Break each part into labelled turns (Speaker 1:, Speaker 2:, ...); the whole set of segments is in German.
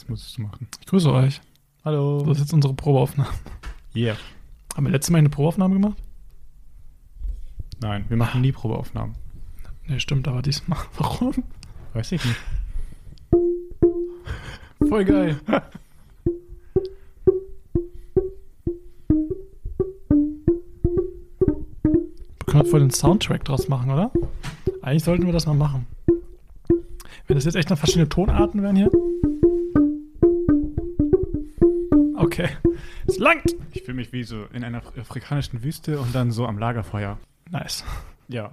Speaker 1: Das musstest du machen.
Speaker 2: Ich grüße euch.
Speaker 1: Hallo.
Speaker 2: Das ist jetzt unsere Probeaufnahme.
Speaker 1: Yeah.
Speaker 2: Haben wir letztes Mal eine Probeaufnahme gemacht?
Speaker 1: Nein, wir machen nie Probeaufnahmen.
Speaker 2: Nee, stimmt, aber diesmal. Warum?
Speaker 1: Weiß ich nicht.
Speaker 2: Voll geil. Wir können voll den Soundtrack draus machen, oder? Eigentlich sollten wir das mal machen. Wenn das jetzt echt noch verschiedene Tonarten wären hier. Okay. Es langt.
Speaker 1: Ich fühle mich wie so in einer afrikanischen Wüste und dann so am Lagerfeuer.
Speaker 2: Nice.
Speaker 1: Ja.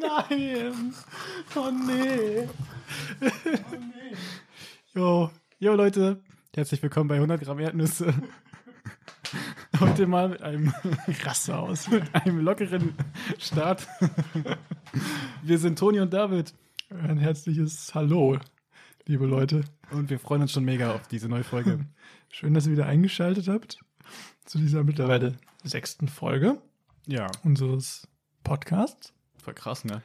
Speaker 2: Nein. Oh nee. Jo, jo Leute,
Speaker 1: Herzlich willkommen bei 100 Gramm Erdnüsse.
Speaker 2: heute mal mit einem Rasse aus.
Speaker 1: Mit einem lockeren Start. Wir sind Toni und David.
Speaker 2: Ein herzliches Hallo, liebe Leute.
Speaker 1: Und wir freuen uns schon mega auf diese neue Folge.
Speaker 2: Schön, dass ihr wieder eingeschaltet habt zu dieser mittlerweile sechsten Folge
Speaker 1: Ja,
Speaker 2: unseres Podcasts.
Speaker 1: voll krass, ne?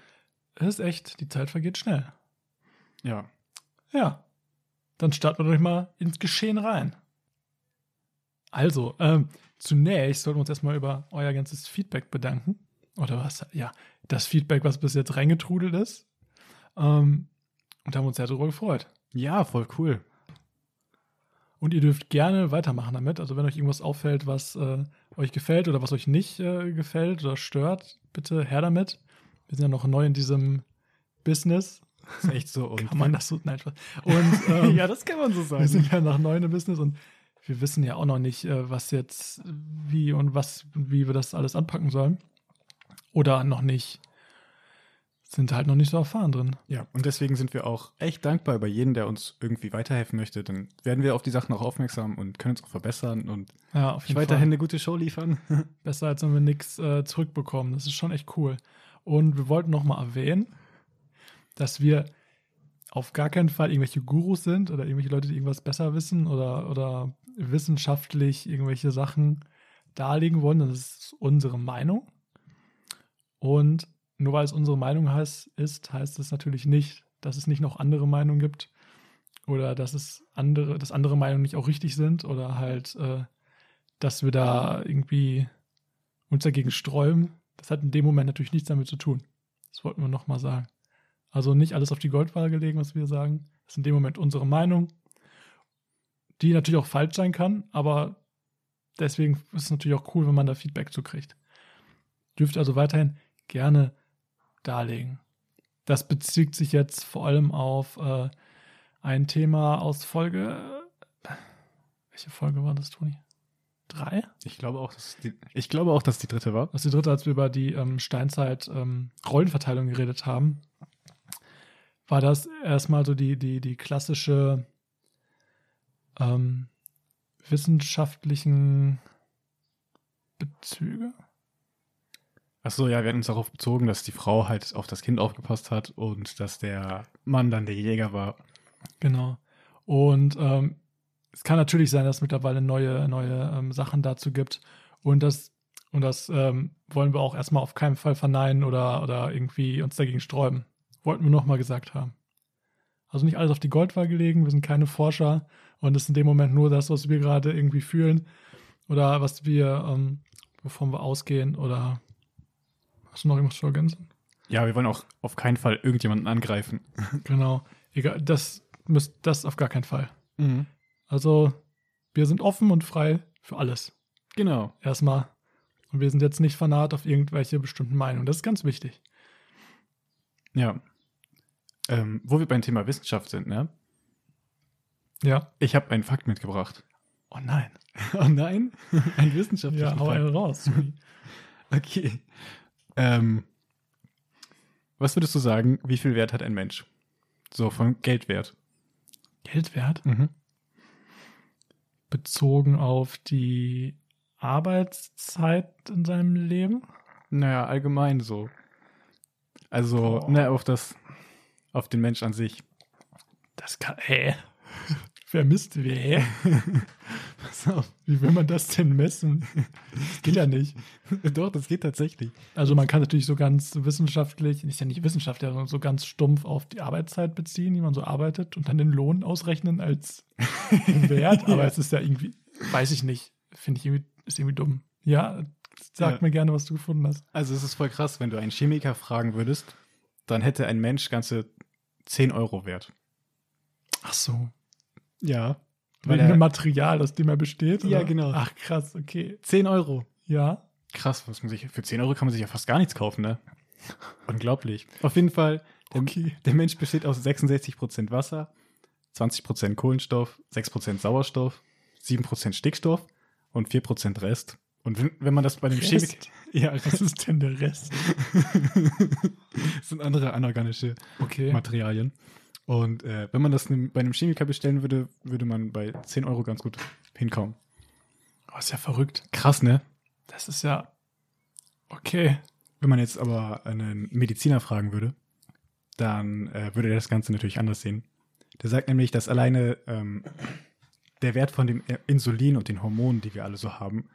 Speaker 2: Es ist echt, die Zeit vergeht schnell.
Speaker 1: Ja.
Speaker 2: Ja, dann starten wir doch mal ins Geschehen rein. Also, ähm, zunächst sollten wir uns erstmal über euer ganzes Feedback bedanken. Oder was? Ja, das Feedback, was bis jetzt reingetrudelt ist. Ähm, und haben uns sehr darüber gefreut.
Speaker 1: Ja, voll cool.
Speaker 2: Und ihr dürft gerne weitermachen damit. Also, wenn euch irgendwas auffällt, was äh, euch gefällt oder was euch nicht äh, gefällt oder stört, bitte her damit. Wir sind ja noch neu in diesem Business.
Speaker 1: Ist echt so. Und
Speaker 2: Kann man das so? Nein, Spaß. Und ähm,
Speaker 1: ja, das kann man so
Speaker 2: wir
Speaker 1: sagen.
Speaker 2: sind ja noch neu im Business und wir wissen ja auch noch nicht, äh, was jetzt, wie und was, wie wir das alles anpacken sollen. Oder noch nicht, sind halt noch nicht so erfahren drin.
Speaker 1: Ja, und deswegen sind wir auch echt dankbar über jeden, der uns irgendwie weiterhelfen möchte. Dann werden wir auf die Sachen auch aufmerksam und können uns auch verbessern und
Speaker 2: Ja,
Speaker 1: weiterhin
Speaker 2: Fall.
Speaker 1: eine gute Show liefern.
Speaker 2: Besser, als wenn wir nichts äh, zurückbekommen. Das ist schon echt cool. Und wir wollten noch mal erwähnen, dass wir auf gar keinen Fall irgendwelche Gurus sind oder irgendwelche Leute, die irgendwas besser wissen oder, oder wissenschaftlich irgendwelche Sachen darlegen wollen. Das ist unsere Meinung. Und nur weil es unsere Meinung heißt, ist, heißt es natürlich nicht, dass es nicht noch andere Meinungen gibt oder dass es andere, dass andere Meinungen nicht auch richtig sind oder halt, äh, dass wir da irgendwie uns dagegen sträuben. Das hat in dem Moment natürlich nichts damit zu tun. Das wollten wir nochmal sagen. Also nicht alles auf die Goldwaage legen, was wir sagen. Das ist in dem Moment unsere Meinung, die natürlich auch falsch sein kann, aber deswegen ist es natürlich auch cool, wenn man da Feedback zu kriegt. Dürft also weiterhin gerne darlegen. Das bezieht sich jetzt vor allem auf äh, ein Thema aus Folge. Welche Folge war das, Toni? Drei?
Speaker 1: Ich glaube auch, dass die, ich glaube auch, dass die dritte war.
Speaker 2: Das ist die dritte, als wir über die ähm, Steinzeit-Rollenverteilung geredet haben, war das erstmal so die, die, die klassische ähm, wissenschaftlichen Bezüge.
Speaker 1: Ach so, ja, wir hatten uns darauf bezogen, dass die Frau halt auf das Kind aufgepasst hat und dass der Mann dann der Jäger war.
Speaker 2: Genau. Und ähm, es kann natürlich sein, dass es mittlerweile neue, neue ähm, Sachen dazu gibt. Und das, und das ähm, wollen wir auch erstmal auf keinen Fall verneinen oder, oder irgendwie uns dagegen sträuben. Wollten wir nochmal gesagt haben. Also nicht alles auf die Goldwaage legen, wir sind keine Forscher und es ist in dem Moment nur das, was wir gerade irgendwie fühlen oder was wir, ähm, wovon wir ausgehen oder hast du noch irgendwas zu ergänzen?
Speaker 1: Ja, wir wollen auch auf keinen Fall irgendjemanden angreifen.
Speaker 2: Genau. Egal, das müsst, das auf gar keinen Fall. Also, wir sind offen und frei für alles.
Speaker 1: Genau.
Speaker 2: Erstmal. Und wir sind jetzt nicht fanat auf irgendwelche bestimmten Meinungen. Das ist ganz wichtig.
Speaker 1: Ja. Ähm, wo wir beim Thema Wissenschaft sind, ne?
Speaker 2: Ja.
Speaker 1: Ich habe einen Fakt mitgebracht.
Speaker 2: Oh nein.
Speaker 1: Oh nein? Ein wissenschaftlicher
Speaker 2: Ja, hau
Speaker 1: Fakt.
Speaker 2: raus.
Speaker 1: Okay. Ähm, was würdest du sagen, wie viel Wert hat ein Mensch? So von Geldwert.
Speaker 2: Geldwert
Speaker 1: Mhm.
Speaker 2: bezogen auf die Arbeitszeit in seinem Leben.
Speaker 1: Naja, allgemein so. Also,
Speaker 2: Boah.
Speaker 1: ne, auf das, auf den Mensch an sich.
Speaker 2: Das kann, hä? Wer misst wer?
Speaker 1: Pass auf.
Speaker 2: Wie will man das denn messen? Das geht ja nicht.
Speaker 1: Doch, das geht tatsächlich.
Speaker 2: Also man kann natürlich so ganz wissenschaftlich, ist ja nicht wissenschaftlich, sondern so ganz stumpf auf die Arbeitszeit beziehen, die man so arbeitet und dann den Lohn ausrechnen als Wert. Aber
Speaker 1: Ja.
Speaker 2: es ist ja irgendwie, weiß ich nicht, finde ich irgendwie, ist irgendwie dumm. Ja, sag
Speaker 1: Ja.
Speaker 2: mir gerne, was du gefunden hast.
Speaker 1: Also es ist voll krass, wenn du einen Chemiker fragen würdest, dann hätte ein Mensch ganze 10 Euro wert.
Speaker 2: Ach so.
Speaker 1: Ja.
Speaker 2: Wegen
Speaker 1: er-
Speaker 2: dem Material, aus dem er besteht?
Speaker 1: Ja,
Speaker 2: oder?
Speaker 1: genau.
Speaker 2: Ach krass, okay.
Speaker 1: 10 Euro.
Speaker 2: Ja.
Speaker 1: Krass, was man sich, für 10 Euro kann man sich ja fast gar nichts kaufen, ne? Unglaublich. Auf jeden Fall, der,
Speaker 2: Okay.
Speaker 1: der Mensch besteht aus 66% Wasser, 20% Kohlenstoff, 6% Sauerstoff, 7% Stickstoff und 4% Rest. Und wenn, wenn man das bei dem
Speaker 2: Rest?
Speaker 1: Chemiker. Ja,
Speaker 2: Was ist denn der Rest?
Speaker 1: das sind andere anorganische
Speaker 2: Okay.
Speaker 1: Materialien. Und äh, wenn man das bei einem Chemiker bestellen würde, würde man bei 10 Euro ganz gut hinkommen.
Speaker 2: Oh, ist ja verrückt.
Speaker 1: Krass, ne?
Speaker 2: Das ist ja. Okay.
Speaker 1: Wenn man jetzt aber einen Mediziner fragen würde, dann äh, würde er das Ganze natürlich anders sehen. Der sagt nämlich, dass alleine ähm, der Wert von dem Insulin und den Hormonen, die wir alle so haben,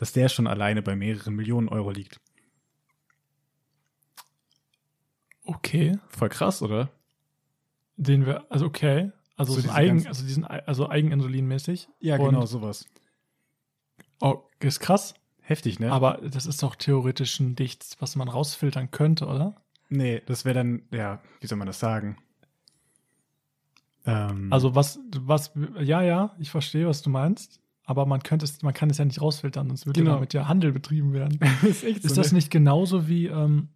Speaker 1: dass der schon alleine bei mehreren Millionen Euro liegt.
Speaker 2: Okay.
Speaker 1: Voll krass, oder?
Speaker 2: Den wir, also okay. Also,
Speaker 1: So
Speaker 2: Eigen, also diesen, also Eigeninsulinmäßig.
Speaker 1: Ja,
Speaker 2: Und-
Speaker 1: genau, sowas.
Speaker 2: Oh, ist krass.
Speaker 1: Heftig, ne?
Speaker 2: Aber das ist doch theoretisch nichts, was man rausfiltern könnte, oder?
Speaker 1: nee, das wäre dann, ja, wie soll man das sagen? Ähm,
Speaker 2: Also was, was, ja, ja, ich verstehe, was du meinst. Aber man könnte es, man kann es ja nicht rausfiltern, sonst würde
Speaker 1: Genau.
Speaker 2: damit ja Handel betrieben werden.
Speaker 1: ist
Speaker 2: Ist
Speaker 1: so,
Speaker 2: das
Speaker 1: ne?
Speaker 2: nicht genauso wie, ähm,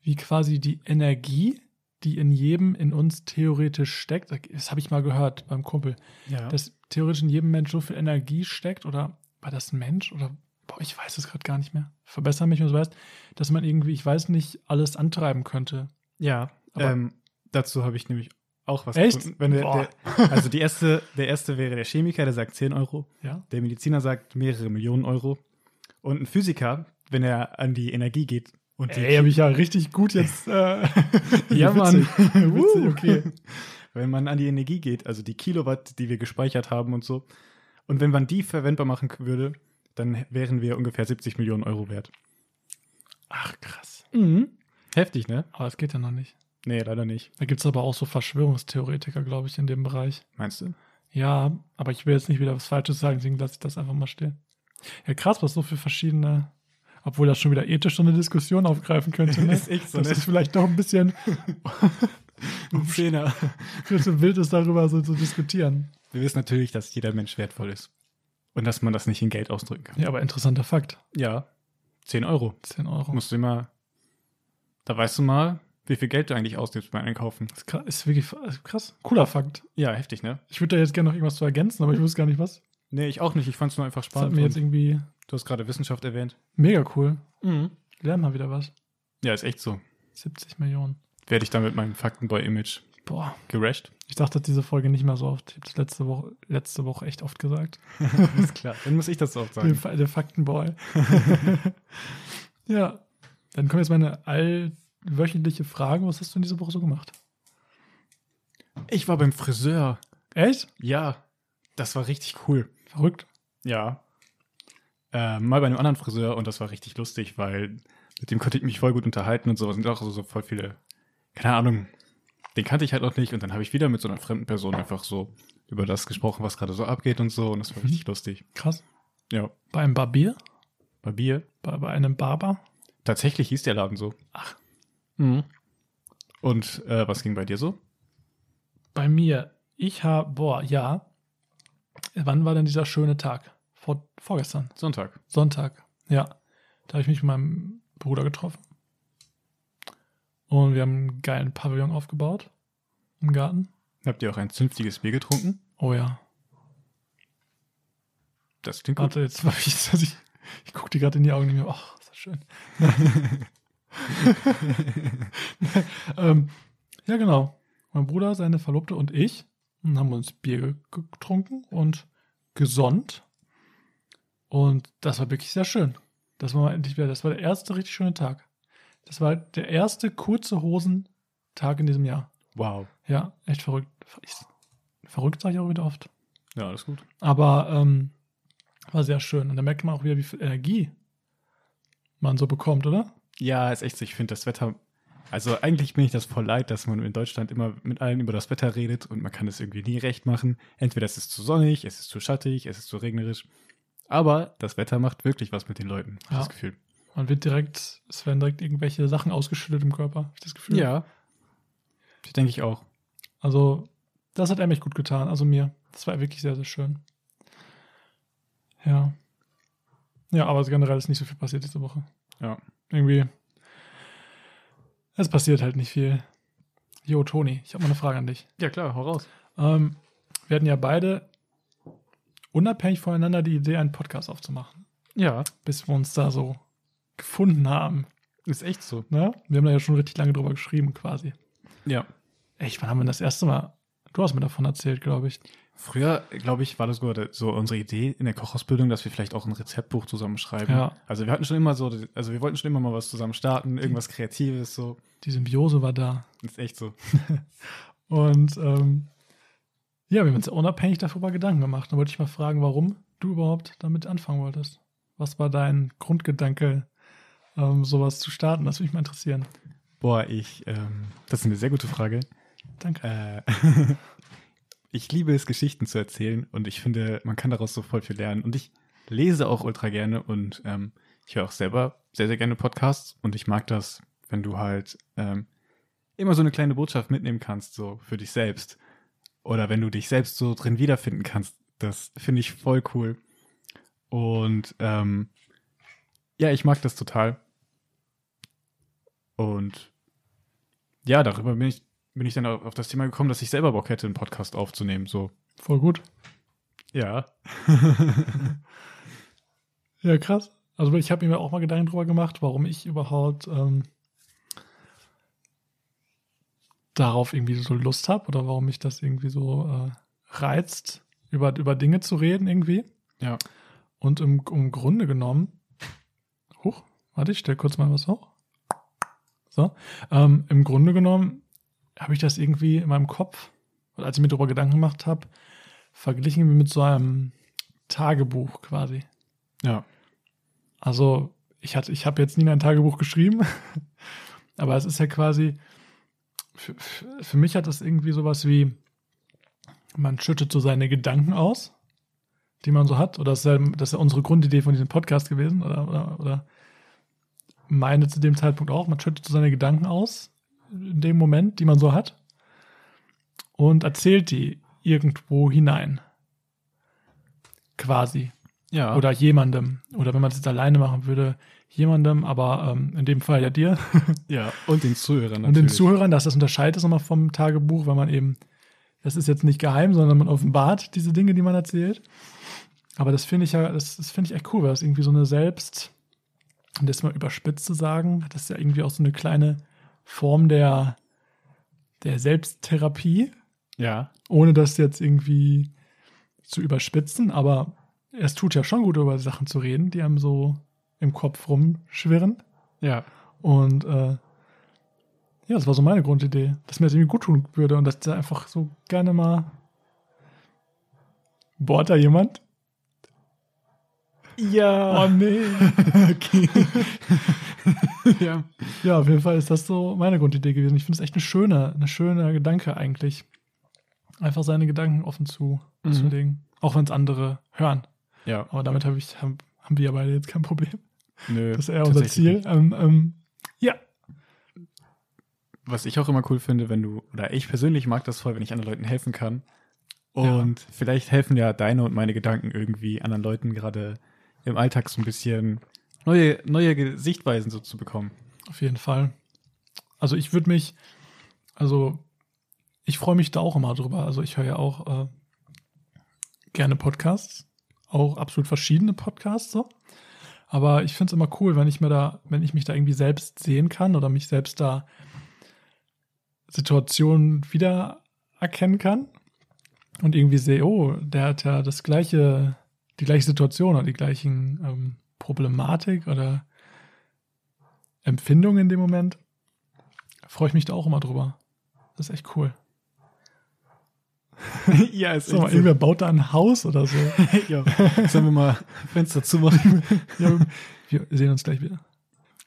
Speaker 2: wie quasi die Energie, die in jedem in uns theoretisch steckt? Das habe ich mal gehört beim Kumpel.
Speaker 1: Ja.
Speaker 2: dass theoretisch in jedem Mensch so viel Energie steckt oder war das ein Mensch oder boah, ich weiß es gerade gar nicht mehr. Verbessere mich, wenn du weißt, dass man irgendwie, ich weiß nicht, alles antreiben könnte.
Speaker 1: Ja,
Speaker 2: Aber-
Speaker 1: ähm, dazu habe ich nämlich auch was
Speaker 2: Echt?
Speaker 1: Wenn der, der, also die erste, der erste wäre der Chemiker, der sagt 10 Euro.
Speaker 2: Ja.
Speaker 1: Der Mediziner sagt mehrere Millionen Euro. Und ein Physiker, wenn er an die Energie geht und die
Speaker 2: Ey, habe ich ja richtig gut jetzt. Äh,
Speaker 1: Ja, Mann.
Speaker 2: Witzig okay.
Speaker 1: wenn man an die Energie geht, also die Kilowatt, die wir gespeichert haben und so. Und wenn man die verwendbar machen würde, dann wären wir ungefähr 70 Millionen Euro wert.
Speaker 2: Ach, krass.
Speaker 1: Heftig, ne?
Speaker 2: Aber das geht ja noch nicht.
Speaker 1: Nee, leider nicht.
Speaker 2: Da gibt es aber auch so Verschwörungstheoretiker, glaube ich, in dem Bereich.
Speaker 1: Meinst du?
Speaker 2: Ja, aber ich will jetzt nicht wieder was Falsches sagen, deswegen lasse ich das einfach mal stehen. Ja, krass, was so für verschiedene. Obwohl das schon wieder ethisch so eine Diskussion aufgreifen könnte. Ne?
Speaker 1: Ist echt so,
Speaker 2: das
Speaker 1: ne?
Speaker 2: ist vielleicht doch ein bisschen
Speaker 1: Ein Zehner.
Speaker 2: bisschen wild ist, darüber so zu diskutieren.
Speaker 1: Wir wissen natürlich, dass jeder Mensch wertvoll ist. Und dass man das nicht in Geld ausdrücken kann.
Speaker 2: Ja, aber interessanter Fakt.
Speaker 1: Ja. 10 Euro.
Speaker 2: 10 Euro.
Speaker 1: Musst du immer. Da weißt du mal, wie viel Geld du eigentlich ausgibst beim Einkaufen.
Speaker 2: Das ist krass, ist wirklich krass. Cooler Fakt.
Speaker 1: Ja, heftig, ne?
Speaker 2: Ich würde da jetzt gerne noch irgendwas zu ergänzen, aber ich wusste gar nicht was.
Speaker 1: Nee, ich auch nicht. Ich fand es nur einfach
Speaker 2: Das hat
Speaker 1: spannend.
Speaker 2: mir jetzt irgendwie
Speaker 1: du hast gerade Wissenschaft erwähnt.
Speaker 2: mega cool. Lernen mal wieder was.
Speaker 1: Ja, ist echt so.
Speaker 2: 70 Millionen.
Speaker 1: Werde ich dann mit meinem Faktenboy-Image
Speaker 2: Boah.
Speaker 1: gerasht?
Speaker 2: Ich dachte diese Folge nicht mehr so oft. Ich habe das letzte Woche, letzte Woche echt oft gesagt.
Speaker 1: ist klar. Dann muss ich das auch
Speaker 2: Der,
Speaker 1: sagen.
Speaker 2: Der Faktenboy. ja. Dann kommt jetzt meine allwöchentliche Frage. Was hast du in dieser Woche so gemacht?
Speaker 1: Ich war beim Friseur.
Speaker 2: Echt?
Speaker 1: Ja. Das war richtig cool.
Speaker 2: Verrückt.
Speaker 1: Ja. Äh, mal bei einem anderen Friseur und das war richtig lustig, weil mit dem konnte ich mich voll gut unterhalten und so. Es sind auch so, so voll viele, keine Ahnung, den kannte ich halt noch nicht und dann habe ich wieder mit so einer fremden Person einfach so über das gesprochen, was gerade so abgeht und so und das war
Speaker 2: Mhm.
Speaker 1: richtig lustig.
Speaker 2: Krass.
Speaker 1: Ja.
Speaker 2: Bei einem Barbier?
Speaker 1: Bei Bier.
Speaker 2: Bei, bei einem Barber?
Speaker 1: Tatsächlich hieß der Laden so.
Speaker 2: Ach.
Speaker 1: Und äh, was ging bei dir so?
Speaker 2: Bei mir. Ich habe, boah, ja. Wann war denn dieser schöne Tag? Vor, vorgestern.
Speaker 1: Sonntag.
Speaker 2: Sonntag. Ja. Da habe ich mich mit meinem Bruder getroffen. Und wir haben einen geilen Pavillon aufgebaut. Im Garten.
Speaker 1: Habt ihr auch ein zünftiges Bier getrunken?
Speaker 2: Oh ja.
Speaker 1: Das klingt gut.
Speaker 2: Warte, jetzt war ich, dass ich, ich gucke dir gerade in die Augen und mir, ach, ist das schön. ähm, ja, genau. Mein Bruder, seine Verlobte und ich haben uns Bier ge- getrunken und gesonnt. Und das war wirklich sehr schön. Das war endlich wieder, das war der erste richtig schöne Tag. Das war der erste kurze Hosentag in diesem Jahr.
Speaker 1: Wow.
Speaker 2: Ja, echt verrückt. Ich, Verrückt sage ich auch wieder oft.
Speaker 1: Ja, alles gut.
Speaker 2: Aber ähm, war sehr schön. Und da merkt man auch wieder, wie viel Energie man so bekommt, oder?
Speaker 1: Ja, ist echt so. Ich finde das Wetter. Also eigentlich bin ich das voll leid, dass man in Deutschland immer mit allen über das Wetter redet und man kann es irgendwie nie recht machen. Entweder es ist zu sonnig, es ist zu schattig, es ist zu regnerisch. Aber das Wetter macht wirklich was mit den Leuten,
Speaker 2: Ja.
Speaker 1: das Gefühl.
Speaker 2: Man wird direkt, es werden direkt irgendwelche Sachen ausgeschüttet im Körper, hab ich das Gefühl.
Speaker 1: Ja. Das denke ich auch.
Speaker 2: Also, das hat er mich gut getan. Also mir. Das war wirklich sehr, sehr schön. Ja. Ja, aber generell ist nicht so viel passiert diese Woche.
Speaker 1: Ja.
Speaker 2: Irgendwie. Es passiert halt nicht viel. Jo, Toni, ich habe mal eine Frage an dich.
Speaker 1: Ja, klar, hau raus.
Speaker 2: Ähm, wir hatten ja beide unabhängig voneinander die Idee, einen Podcast aufzumachen.
Speaker 1: Ja,
Speaker 2: Bis wir uns da so gefunden haben.
Speaker 1: ist echt so.
Speaker 2: Ne? Wir haben da ja schon richtig lange drüber geschrieben, quasi.
Speaker 1: Ja.
Speaker 2: Echt, wann haben wir das erste Mal? Du hast mir davon erzählt, glaube ich.
Speaker 1: Früher, glaube ich, war das so unsere Idee in der Kochausbildung, dass wir vielleicht auch ein Rezeptbuch zusammenschreiben.
Speaker 2: Ja.
Speaker 1: Also wir hatten schon immer so, also wir wollten schon immer mal was zusammen starten, irgendwas Kreatives, so.
Speaker 2: Die Symbiose war da.
Speaker 1: Ist echt so.
Speaker 2: Und ähm, ja, wir haben uns unabhängig darüber Gedanken gemacht. Da wollte ich mal fragen, warum du überhaupt damit anfangen wolltest. Was war dein Grundgedanke, ähm, sowas zu starten? Das würde mich mal interessieren.
Speaker 1: Boah, ich, ähm, das ist eine sehr gute Frage.
Speaker 2: Danke.
Speaker 1: Äh, ich liebe es, Geschichten zu erzählen und ich finde, man kann daraus so voll viel lernen. Und ich lese auch ultra gerne und ähm, ich höre auch selber sehr, sehr gerne Podcasts und ich mag das, wenn du halt ähm, immer so eine kleine Botschaft mitnehmen kannst, so für dich selbst. Oder wenn du dich selbst so drin wiederfinden kannst. Das finde ich voll cool. Und ähm, ja, ich mag das total. Und ja, darüber bin ich, bin ich dann auf das Thema gekommen, dass ich selber Bock hätte, einen Podcast aufzunehmen. So,
Speaker 2: Voll gut.
Speaker 1: ja.
Speaker 2: Ja, krass. Also ich habe mir auch mal Gedanken drüber gemacht, warum ich überhaupt ähm, darauf irgendwie so Lust habe oder warum mich das irgendwie so äh, reizt, über, über Dinge zu reden irgendwie.
Speaker 1: Ja.
Speaker 2: Und im, im Grunde genommen, huch, warte, ich stell kurz mal was hoch. So, ähm, im Grunde genommen habe ich das irgendwie in meinem Kopf, als ich mir darüber Gedanken gemacht habe, verglichen mit so einem Tagebuch quasi.
Speaker 1: Ja.
Speaker 2: Also ich hatte, ich habe jetzt nie ein Tagebuch geschrieben, aber es ist ja quasi, für, für für mich hat das irgendwie sowas wie, man schüttet so seine Gedanken aus, die man so hat, oder das ist ja, das ist ja unsere Grundidee von diesem Podcast gewesen, oder, oder, oder meine zu dem Zeitpunkt auch, man schüttet so seine Gedanken aus, in dem Moment, die man so hat, und erzählt die irgendwo hinein. Quasi
Speaker 1: Ja.
Speaker 2: oder jemandem. Oder wenn man es jetzt alleine machen würde, jemandem, aber ähm, in dem Fall ja dir.
Speaker 1: ja. Und den Zuhörern
Speaker 2: Und den Zuhörern, dass das unterscheidet es nochmal vom Tagebuch, weil man eben, das ist jetzt nicht geheim, sondern man offenbart diese Dinge, die man erzählt. Aber das finde ich ja, das, das finde ich echt cool, weil das irgendwie so eine Selbst, um das mal überspitzt zu sagen, das ist ja irgendwie auch so eine kleine Form der, der Selbsttherapie,
Speaker 1: Ja.
Speaker 2: ohne das jetzt irgendwie zu überspitzen, aber es tut ja schon gut, über Sachen zu reden, die einem so im Kopf rumschwirren.
Speaker 1: Ja.
Speaker 2: Und äh, ja, das war so meine Grundidee, dass mir das irgendwie gut tun würde und dass da einfach so gerne mal. Bohrt da jemand?
Speaker 1: Ja.
Speaker 2: Oh nee.
Speaker 1: okay. ja.
Speaker 2: Ja, auf jeden Fall ist das so meine Grundidee gewesen. Ich finde es echt eine schöne, eine schöne Gedanke eigentlich. Einfach seine Gedanken offen zu,
Speaker 1: Mhm.
Speaker 2: zu legen. Auch wenn es andere hören.
Speaker 1: Ja.
Speaker 2: Aber damit habe ich, haben, haben wir ja beide jetzt kein Problem.
Speaker 1: Nö.
Speaker 2: Das ist eher unser Ziel. Ähm, ähm, ja.
Speaker 1: was ich auch immer cool finde, wenn du, oder ich persönlich mag das voll, wenn ich anderen Leuten helfen kann. Und vielleicht helfen ja deine und meine Gedanken irgendwie anderen Leuten gerade im Alltag so ein bisschen neue, neue Sichtweisen so zu bekommen.
Speaker 2: Auf jeden Fall. Also ich würde mich, also ich freue mich da auch immer drüber. Also ich höre ja auch äh, gerne Podcasts, auch absolut verschiedene Podcasts so. Aber ich finde es immer cool, wenn ich mir da, wenn ich mich da irgendwie selbst sehen kann oder mich selbst da Situationen wiedererkennen kann und irgendwie sehe, oh, der hat ja das gleiche, die gleiche Situation oder die gleichen ähm, Problematik oder Empfindung in dem Moment, freue ich mich da auch immer drüber. Das ist echt cool.
Speaker 1: ja, ist
Speaker 2: mal, irgendwer baut da ein Haus oder so.
Speaker 1: ja. Sollen wir mal Fenster zumachen?
Speaker 2: ja, wir sehen uns gleich wieder.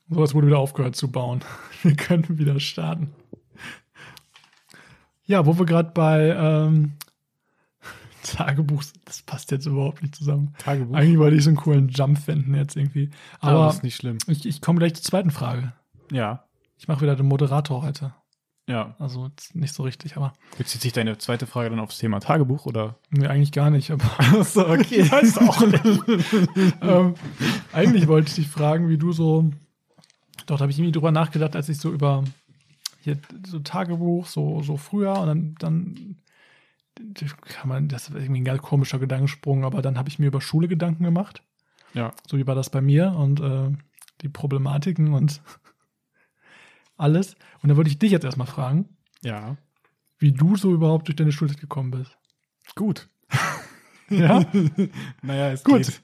Speaker 2: So, es wurde wieder aufgehört zu bauen. Wir können wieder starten. Ja, wo wir gerade bei ähm, Tagebuch, das passt jetzt überhaupt nicht zusammen.
Speaker 1: Tagebuch.
Speaker 2: Eigentlich wollte ich so einen coolen Jump finden jetzt irgendwie.
Speaker 1: Aber
Speaker 2: Aber
Speaker 1: das ist nicht schlimm.
Speaker 2: ich, ich komme gleich zur zweiten Frage.
Speaker 1: Ja.
Speaker 2: Ich mache wieder den Moderator heute.
Speaker 1: Ja.
Speaker 2: Also nicht so richtig, aber
Speaker 1: Bezieht sich deine zweite Frage dann aufs Thema Tagebuch oder?
Speaker 2: nee, eigentlich gar nicht. Aber
Speaker 1: Achso, okay.
Speaker 2: ich weiß auch nicht. ähm, eigentlich wollte ich dich fragen, wie du so. Doch, da habe ich irgendwie drüber nachgedacht, als ich so über hier so Tagebuch, so, so früher und dann, dann kann man, das war irgendwie ein ganz komischer Gedankensprung, aber dann habe ich mir über Schule Gedanken gemacht.
Speaker 1: Ja.
Speaker 2: So wie war das bei mir und äh, die Problematiken und alles. Und dann wollte ich dich jetzt erstmal fragen,
Speaker 1: Ja.
Speaker 2: wie du so überhaupt durch deine Schulzeit gekommen bist.
Speaker 1: Gut.
Speaker 2: Ja?
Speaker 1: Naja, ist
Speaker 2: Gut.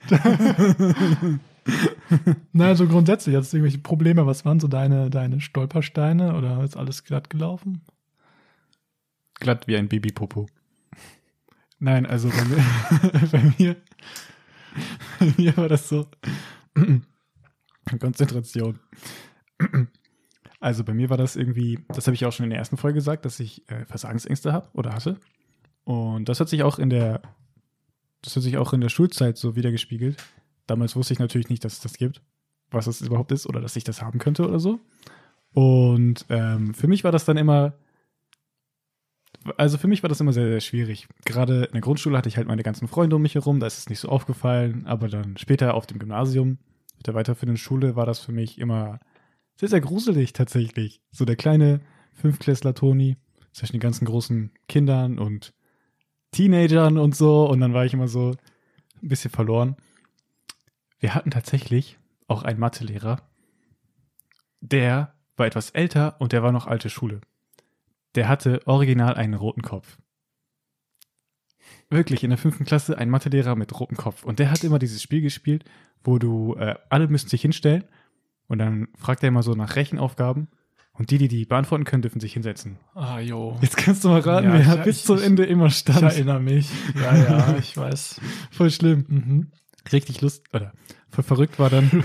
Speaker 2: Na, also grundsätzlich, hast du irgendwelche Probleme? Was waren so deine, deine Stolpersteine oder ist alles glatt gelaufen?
Speaker 1: Glatt wie ein Babypopo. Nein, also bei mir, bei mir, bei mir war das so. Konzentration. Also bei mir war das irgendwie, das habe ich auch schon in der ersten Folge gesagt, dass ich äh, Versagensängste habe oder hatte. Und das hat sich auch in der, das hat sich auch in der Schulzeit so wiedergespiegelt. Damals wusste ich natürlich nicht, dass es das gibt, was es überhaupt ist oder dass ich das haben könnte oder so. Und ähm, für mich war das dann immer, also für mich war das immer sehr, sehr schwierig. Gerade in der Grundschule hatte ich halt meine ganzen Freunde um mich herum, da ist es nicht so aufgefallen, aber dann später auf dem Gymnasium, auf der weiterführenden Schule, war das für mich immer sehr, sehr gruselig tatsächlich. So der kleine Fünfklässler Toni zwischen den ganzen großen Kindern und Teenagern und so. Und dann war ich immer so ein bisschen verloren. Wir hatten tatsächlich auch einen Mathelehrer, der war etwas älter und der war noch alte Schule. Der hatte original einen roten Kopf. Wirklich, in der fünften Klasse ein Mathelehrer mit rotem Kopf. Und der hat immer dieses Spiel gespielt, wo du, äh, alle müssen sich hinstellen und dann fragt er immer so nach Rechenaufgaben und die, die die beantworten können, dürfen sich hinsetzen.
Speaker 2: Ah, jo.
Speaker 1: Jetzt kannst du mal raten,
Speaker 2: Ja,
Speaker 1: wer
Speaker 2: ich-
Speaker 1: bis
Speaker 2: ich-
Speaker 1: zum
Speaker 2: ich-
Speaker 1: Ende immer
Speaker 2: Ich
Speaker 1: stand.
Speaker 2: erinnere mich. Ja, ja, ich weiß.
Speaker 1: Voll schlimm.
Speaker 2: Mhm.
Speaker 1: Richtig lust oder voll verrückt war dann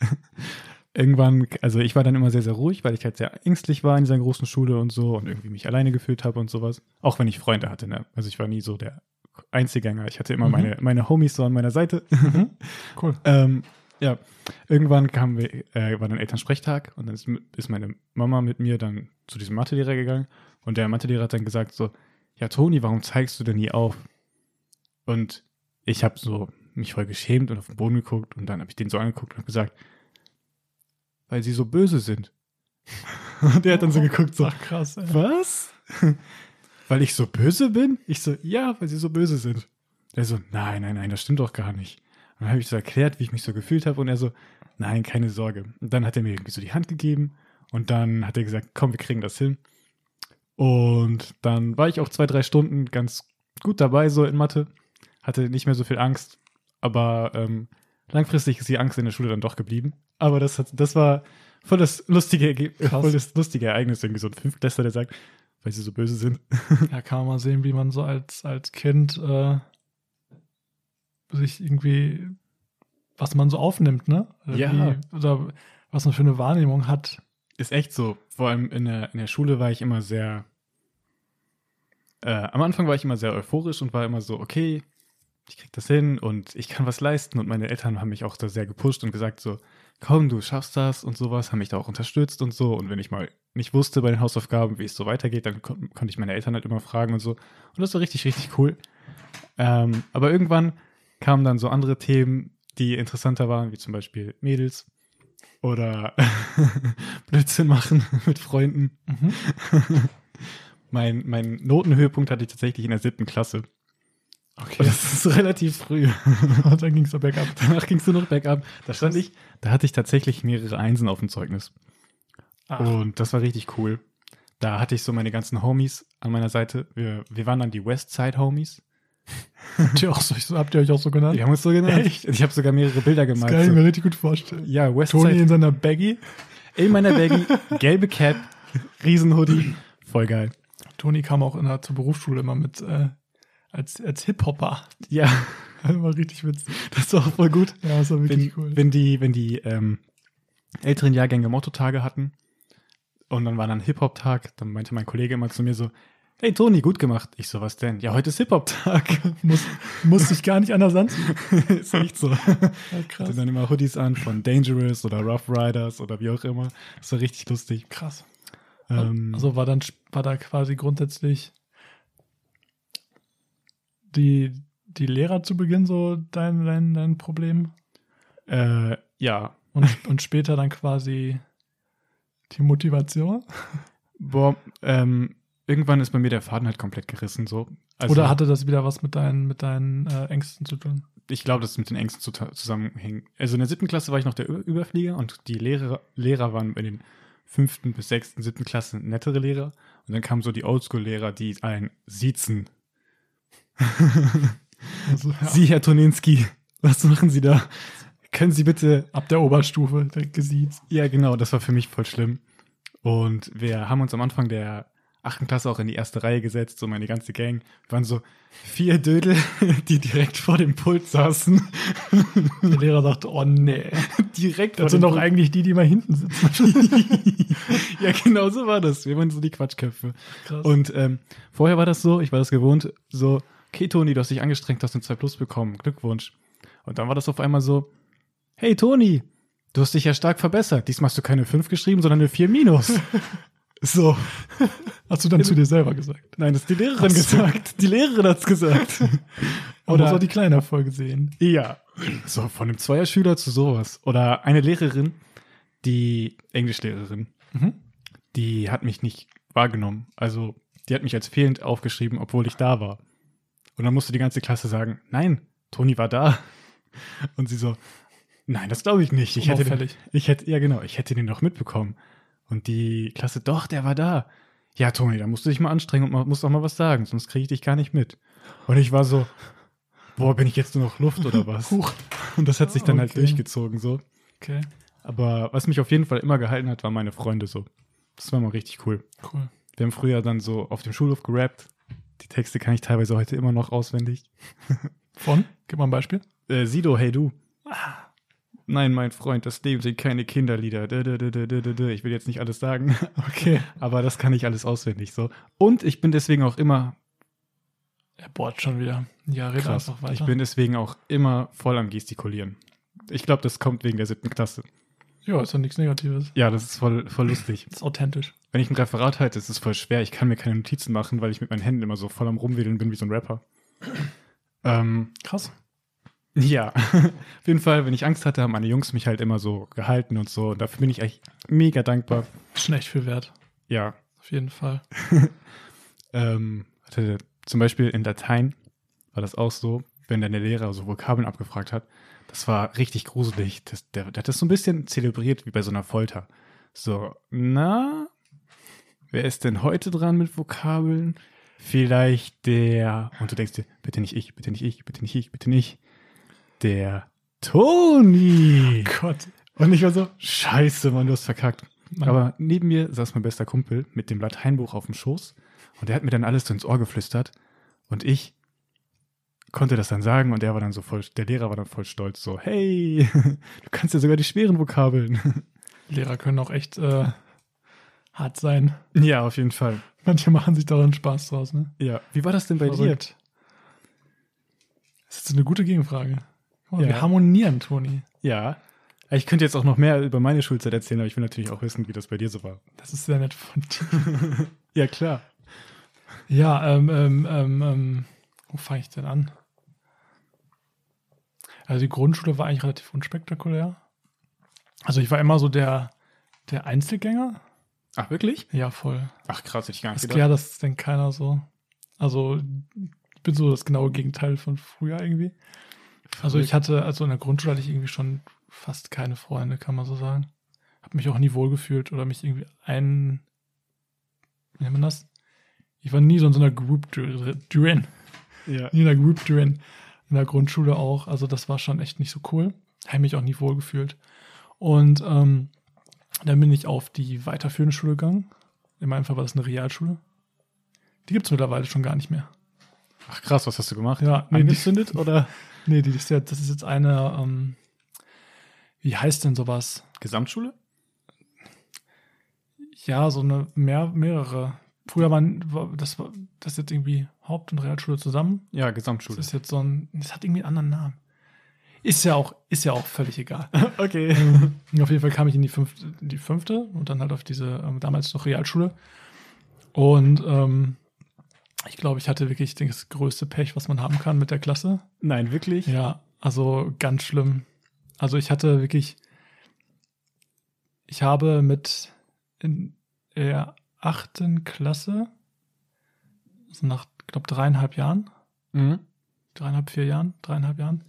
Speaker 1: irgendwann, also ich war dann immer sehr, sehr ruhig, weil ich halt sehr ängstlich war in dieser großen Schule und so und irgendwie mich alleine gefühlt habe und sowas. Auch wenn ich Freunde hatte, ne? Also ich war nie so der Einzelgänger. Ich hatte immer
Speaker 2: Mhm.
Speaker 1: meine, meine Homies so an meiner Seite.
Speaker 2: Mhm. Cool.
Speaker 1: Ähm, ja, irgendwann kam wir, äh, war dann Elternsprechtag und dann ist, ist meine Mama mit mir dann zu diesem Mathelehrer gegangen und der Mathelehrer hat dann gesagt so, ja Toni, warum zeigst du denn nie auf? Und ich habe so mich voll geschämt und auf den Boden geguckt und dann habe ich den so angeguckt und hab gesagt, weil sie so böse sind. Und der hat dann so geguckt so,
Speaker 2: Ach, krass. Ey.
Speaker 1: was? weil ich so böse bin? Ich so, ja, weil sie so böse sind. Der so, nein, nein, nein, das stimmt doch gar nicht. Und dann habe ich so erklärt, wie ich mich so gefühlt habe und er so, nein, keine Sorge. Und dann hat er mir irgendwie so die Hand gegeben und dann hat er gesagt, komm, wir kriegen das hin. Und dann war ich auch zwei, drei Stunden ganz gut dabei, so in Mathe. Hatte nicht mehr so viel Angst, aber ähm, langfristig ist die Angst in der Schule dann doch geblieben. Aber das, hat, das war voll das lustige, Erge-
Speaker 2: Krass.
Speaker 1: voll das lustige Ereignis, irgendwie so ein Fünftklässler, der sagt, weil sie so böse sind.
Speaker 2: Ja, kann man mal sehen, wie man so als, als Kind äh, sich irgendwie, was man so aufnimmt, ne? Oder
Speaker 1: Ja.
Speaker 2: Wie, oder was man für eine Wahrnehmung hat.
Speaker 1: Ist echt so. Vor allem in der, in der Schule war ich immer sehr. Äh, am Anfang war ich immer sehr euphorisch und war immer so, okay, ich krieg das hin und ich kann was leisten. Und meine Eltern haben mich auch da sehr gepusht und gesagt so, komm, du schaffst das und sowas, haben mich da auch unterstützt und so. Und wenn ich mal nicht wusste bei den Hausaufgaben, wie es so weitergeht, dann kon konnte ich meine Eltern halt immer fragen und so. Und das war richtig, richtig cool. Ähm, aber irgendwann kamen dann so andere Themen, die interessanter waren, wie zum Beispiel Mädels oder Blödsinn machen mit Freunden.
Speaker 2: Mhm.
Speaker 1: Mein, mein Notenhöhepunkt hatte ich tatsächlich in der siebten Klasse.
Speaker 2: Okay.
Speaker 1: Und das ist relativ früh.
Speaker 2: Und dann ging es so bergab.
Speaker 1: Danach ging es nur noch bergab. Da stand ich, da hatte ich tatsächlich mehrere Einsen auf dem Zeugnis.
Speaker 2: Ah,
Speaker 1: Und das war richtig cool. Da hatte ich so meine ganzen Homies an meiner Seite. Wir, wir waren dann die Westside Homies.
Speaker 2: habt, ihr auch so, habt ihr euch auch so genannt?
Speaker 1: Die haben uns so genannt.
Speaker 2: Echt?
Speaker 1: Ich habe sogar mehrere Bilder
Speaker 2: das
Speaker 1: gemalt.
Speaker 2: kann ich mir
Speaker 1: So.
Speaker 2: richtig gut vorstellen.
Speaker 1: Ja, Westside.
Speaker 2: in seiner Baggy.
Speaker 1: In meiner Baggy, gelbe Cap, Riesenhoodie. Voll geil.
Speaker 2: Toni kam auch in der, zur Berufsschule immer mit äh, Als, als Hip-Hopper.
Speaker 1: Ja,
Speaker 2: Das war richtig witzig.
Speaker 1: das war auch voll gut.
Speaker 2: Ja, das war
Speaker 1: Wenn,
Speaker 2: wirklich cool.
Speaker 1: wenn die, wenn die ähm, älteren Jahrgänge Motto-Tage hatten und dann war dann Hip-Hop-Tag, dann meinte mein Kollege immer zu mir so, hey Toni, gut gemacht. Ich so, was denn? Ja, heute ist Hip-Hop-Tag.
Speaker 2: muss, muss ich gar nicht anders anziehen.
Speaker 1: ist echt so.
Speaker 2: Ja,
Speaker 1: Hatte
Speaker 2: krass.
Speaker 1: dann immer Hoodies an von Dangerous oder Rough Riders oder wie auch immer. Das war richtig lustig.
Speaker 2: Krass.
Speaker 1: Ähm,
Speaker 2: Also war dann war da quasi grundsätzlich die, die Lehrer zu Beginn so dein, dein, dein Problem
Speaker 1: äh, ja,
Speaker 2: und, und später dann quasi die Motivation?
Speaker 1: boah, ähm, irgendwann ist bei mir der Faden halt komplett gerissen so. Also,
Speaker 2: Oder hatte das wieder was mit deinen, mit deinen äh, Ängsten zu tun?
Speaker 1: ich glaube, dass es mit den Ängsten zu, zusammenhing. Also in der siebten Klasse war ich noch der Überflieger und die Lehrer, Lehrer waren in den fünften bis sechsten, siebten Klasse nettere Lehrer. Und dann kamen so die Oldschool-Lehrer, die einen siezen.
Speaker 2: Also, ja,
Speaker 1: Sie, Herr Toninski, was machen Sie da? Können Sie bitte.
Speaker 2: ab der Oberstufe direkt gesiezt.
Speaker 1: Ja, genau, das war für mich voll schlimm. Und wir haben uns am Anfang der achten Klasse auch in die erste Reihe gesetzt, so meine ganze Gang. Wir waren so vier Dödel, die direkt vor dem Pult saßen.
Speaker 2: Der Lehrer sagte, oh nee,
Speaker 1: direkt
Speaker 2: das sind doch eigentlich die, die mal hinten sitzen.
Speaker 1: ja, genau so war das. Wir waren so die Quatschköpfe.
Speaker 2: Krass.
Speaker 1: Und ähm, vorher war das so, ich war das gewohnt, so, okay, Toni, du hast dich angestrengt, hast eine 2 Plus bekommen. Glückwunsch. Und dann war das auf einmal so, hey, Toni, du hast dich ja stark verbessert. Diesmal hast du keine 5 geschrieben, sondern eine 4 minus. so.
Speaker 2: Hast du dann zu dir selber gesagt.
Speaker 1: Nein, das hat die Lehrerin
Speaker 2: so.
Speaker 1: gesagt. Die Lehrerin hat's gesagt.
Speaker 2: Oder auch die kleine Erfolge sehen.
Speaker 1: Ja. So, von einem Zweierschüler zu sowas. Oder eine Lehrerin, die Englischlehrerin,
Speaker 2: Mhm.
Speaker 1: die hat mich nicht wahrgenommen. Also, die hat mich als fehlend aufgeschrieben, obwohl ich da war. Und dann musste die ganze Klasse sagen, nein, Toni war da. Und sie so, nein, das glaube ich nicht. Ich hätte, den, ich hätte, ja genau, ich hätte den doch mitbekommen. Und die Klasse, doch, der war da. Ja, Toni, da musst du dich mal anstrengen und musst auch mal was sagen, sonst kriege ich dich gar nicht mit. Und ich war so, boah, bin ich jetzt nur noch Luft oder was?
Speaker 2: Huch.
Speaker 1: Und das hat sich dann halt
Speaker 2: Okay.
Speaker 1: durchgezogen so.
Speaker 2: Okay,
Speaker 1: Aber was mich auf jeden Fall immer gehalten hat, waren meine Freunde so. Das war mal richtig cool.
Speaker 2: cool.
Speaker 1: Wir haben früher dann so auf dem Schulhof gerappt. Die Texte kann ich teilweise heute immer noch auswendig.
Speaker 2: Von? Gib mal ein Beispiel.
Speaker 1: Äh, Sido, hey du. Nein, mein Freund, das Leben sind keine Kinderlieder. Ich will jetzt nicht alles sagen,
Speaker 2: Okay.
Speaker 1: aber das kann ich alles auswendig so. Und ich bin deswegen auch immer
Speaker 2: Er bohrt schon wieder. Ja, red
Speaker 1: krass.
Speaker 2: einfach weiter.
Speaker 1: Ich bin deswegen auch immer voll am Gestikulieren. Ich glaube, das kommt wegen der siebten Klasse.
Speaker 2: ja, ist doch nichts Negatives.
Speaker 1: Ja, das ist voll, voll lustig.
Speaker 2: ist authentisch.
Speaker 1: Wenn ich ein Referat halte, ist es voll schwer. Ich kann mir keine Notizen machen, weil ich mit meinen Händen immer so voll am Rumwedeln bin wie so ein Rapper. ähm,
Speaker 2: Krass.
Speaker 1: ja, auf jeden Fall, wenn ich Angst hatte, haben meine Jungs mich halt immer so gehalten und so. Und dafür bin ich echt mega dankbar.
Speaker 2: Schon echt viel wert.
Speaker 1: Ja,
Speaker 2: Auf jeden Fall.
Speaker 1: ähm, hatte zum Beispiel in Latein war das auch so, wenn dann der Lehrer so Vokabeln abgefragt hat. Das war richtig gruselig. Das, der, der hat das so ein bisschen zelebriert wie bei so einer Folter. So, na, wer ist denn heute dran mit Vokabeln? Vielleicht der, und du denkst dir, bitte nicht ich, bitte nicht ich, bitte nicht ich, bitte nicht. Der Toni.
Speaker 2: Gott.
Speaker 1: Und ich war so, scheiße, Mann, du hast verkackt.
Speaker 2: Mann.
Speaker 1: Aber neben mir saß mein bester Kumpel mit dem Lateinbuch auf dem Schoß und der hat mir dann alles so ins Ohr geflüstert und ich konnte das dann sagen und der war dann so voll, der Lehrer war dann voll stolz, so, hey, du kannst ja sogar die schweren Vokabeln.
Speaker 2: Lehrer können auch echt äh, hart sein.
Speaker 1: ja, auf jeden Fall.
Speaker 2: Manche machen sich daran Spaß draus, ne?
Speaker 1: Ja, wie war das denn bei
Speaker 2: Verrückt. Das ist eine gute Gegenfrage. Mal,
Speaker 1: Ja.
Speaker 2: Wir harmonieren, Toni.
Speaker 1: dir? Ja. Ich könnte jetzt auch noch mehr über meine Schulzeit erzählen, aber ich will natürlich auch wissen, wie das bei dir so war.
Speaker 2: Das ist sehr nett von dir.
Speaker 1: Ja, klar.
Speaker 2: Ja, ähm, ähm, ähm, ähm, wo fange ich denn an? Also die Grundschule war eigentlich relativ unspektakulär. Also ich war immer so der, der Einzelgänger.
Speaker 1: Ach, wirklich?
Speaker 2: Ja, voll.
Speaker 1: Ach, krass, ich gar nicht
Speaker 2: Ist
Speaker 1: gedacht.
Speaker 2: klar, das denkt keiner so. Also ich bin so das genaue Gegenteil von früher irgendwie. Also ich hatte, also in der Grundschule hatte ich irgendwie schon fast keine Freunde, kann man so sagen. Hab mich auch nie wohlgefühlt oder mich irgendwie ein, wie nennt man das? Ich war nie so in so einer Group drin.
Speaker 1: Ja.
Speaker 2: Nie in einer Group drin. In der Grundschule auch. Also das war schon echt nicht so cool. Habe mich auch nie wohlgefühlt. Und ähm, dann bin ich auf die weiterführende Schule gegangen. In meinem Fall war das eine Realschule. Die gibt es mittlerweile schon gar nicht mehr.
Speaker 1: Ach krass, was hast du gemacht?
Speaker 2: Ja, nee, die,
Speaker 1: Angezündet oder?
Speaker 2: nee, die ist ja, das ist jetzt eine, ähm, wie heißt denn sowas?
Speaker 1: Gesamtschule?
Speaker 2: Ja, so eine mehr, mehrere. Früher waren, war, das war, das jetzt irgendwie Haupt- und Realschule zusammen.
Speaker 1: Ja,
Speaker 2: Das
Speaker 1: Gesamtschule.
Speaker 2: ist jetzt so ein, das hat irgendwie einen anderen Namen. Ist ja auch, ist ja auch völlig egal.
Speaker 1: okay.
Speaker 2: Ähm, auf jeden Fall kam ich in die fünfte, die fünfte und dann halt auf diese ähm, damals noch Realschule. Und ähm, ich glaube, ich hatte wirklich das größte Pech, was man haben kann mit der Klasse.
Speaker 1: Nein, wirklich?
Speaker 2: Ja, also ganz schlimm. Also ich hatte wirklich, ich habe mit in der achten Klasse, also nach, glaube dreieinhalb Jahren,
Speaker 1: Mhm.
Speaker 2: dreieinhalb, vier Jahren, dreieinhalb Jahren,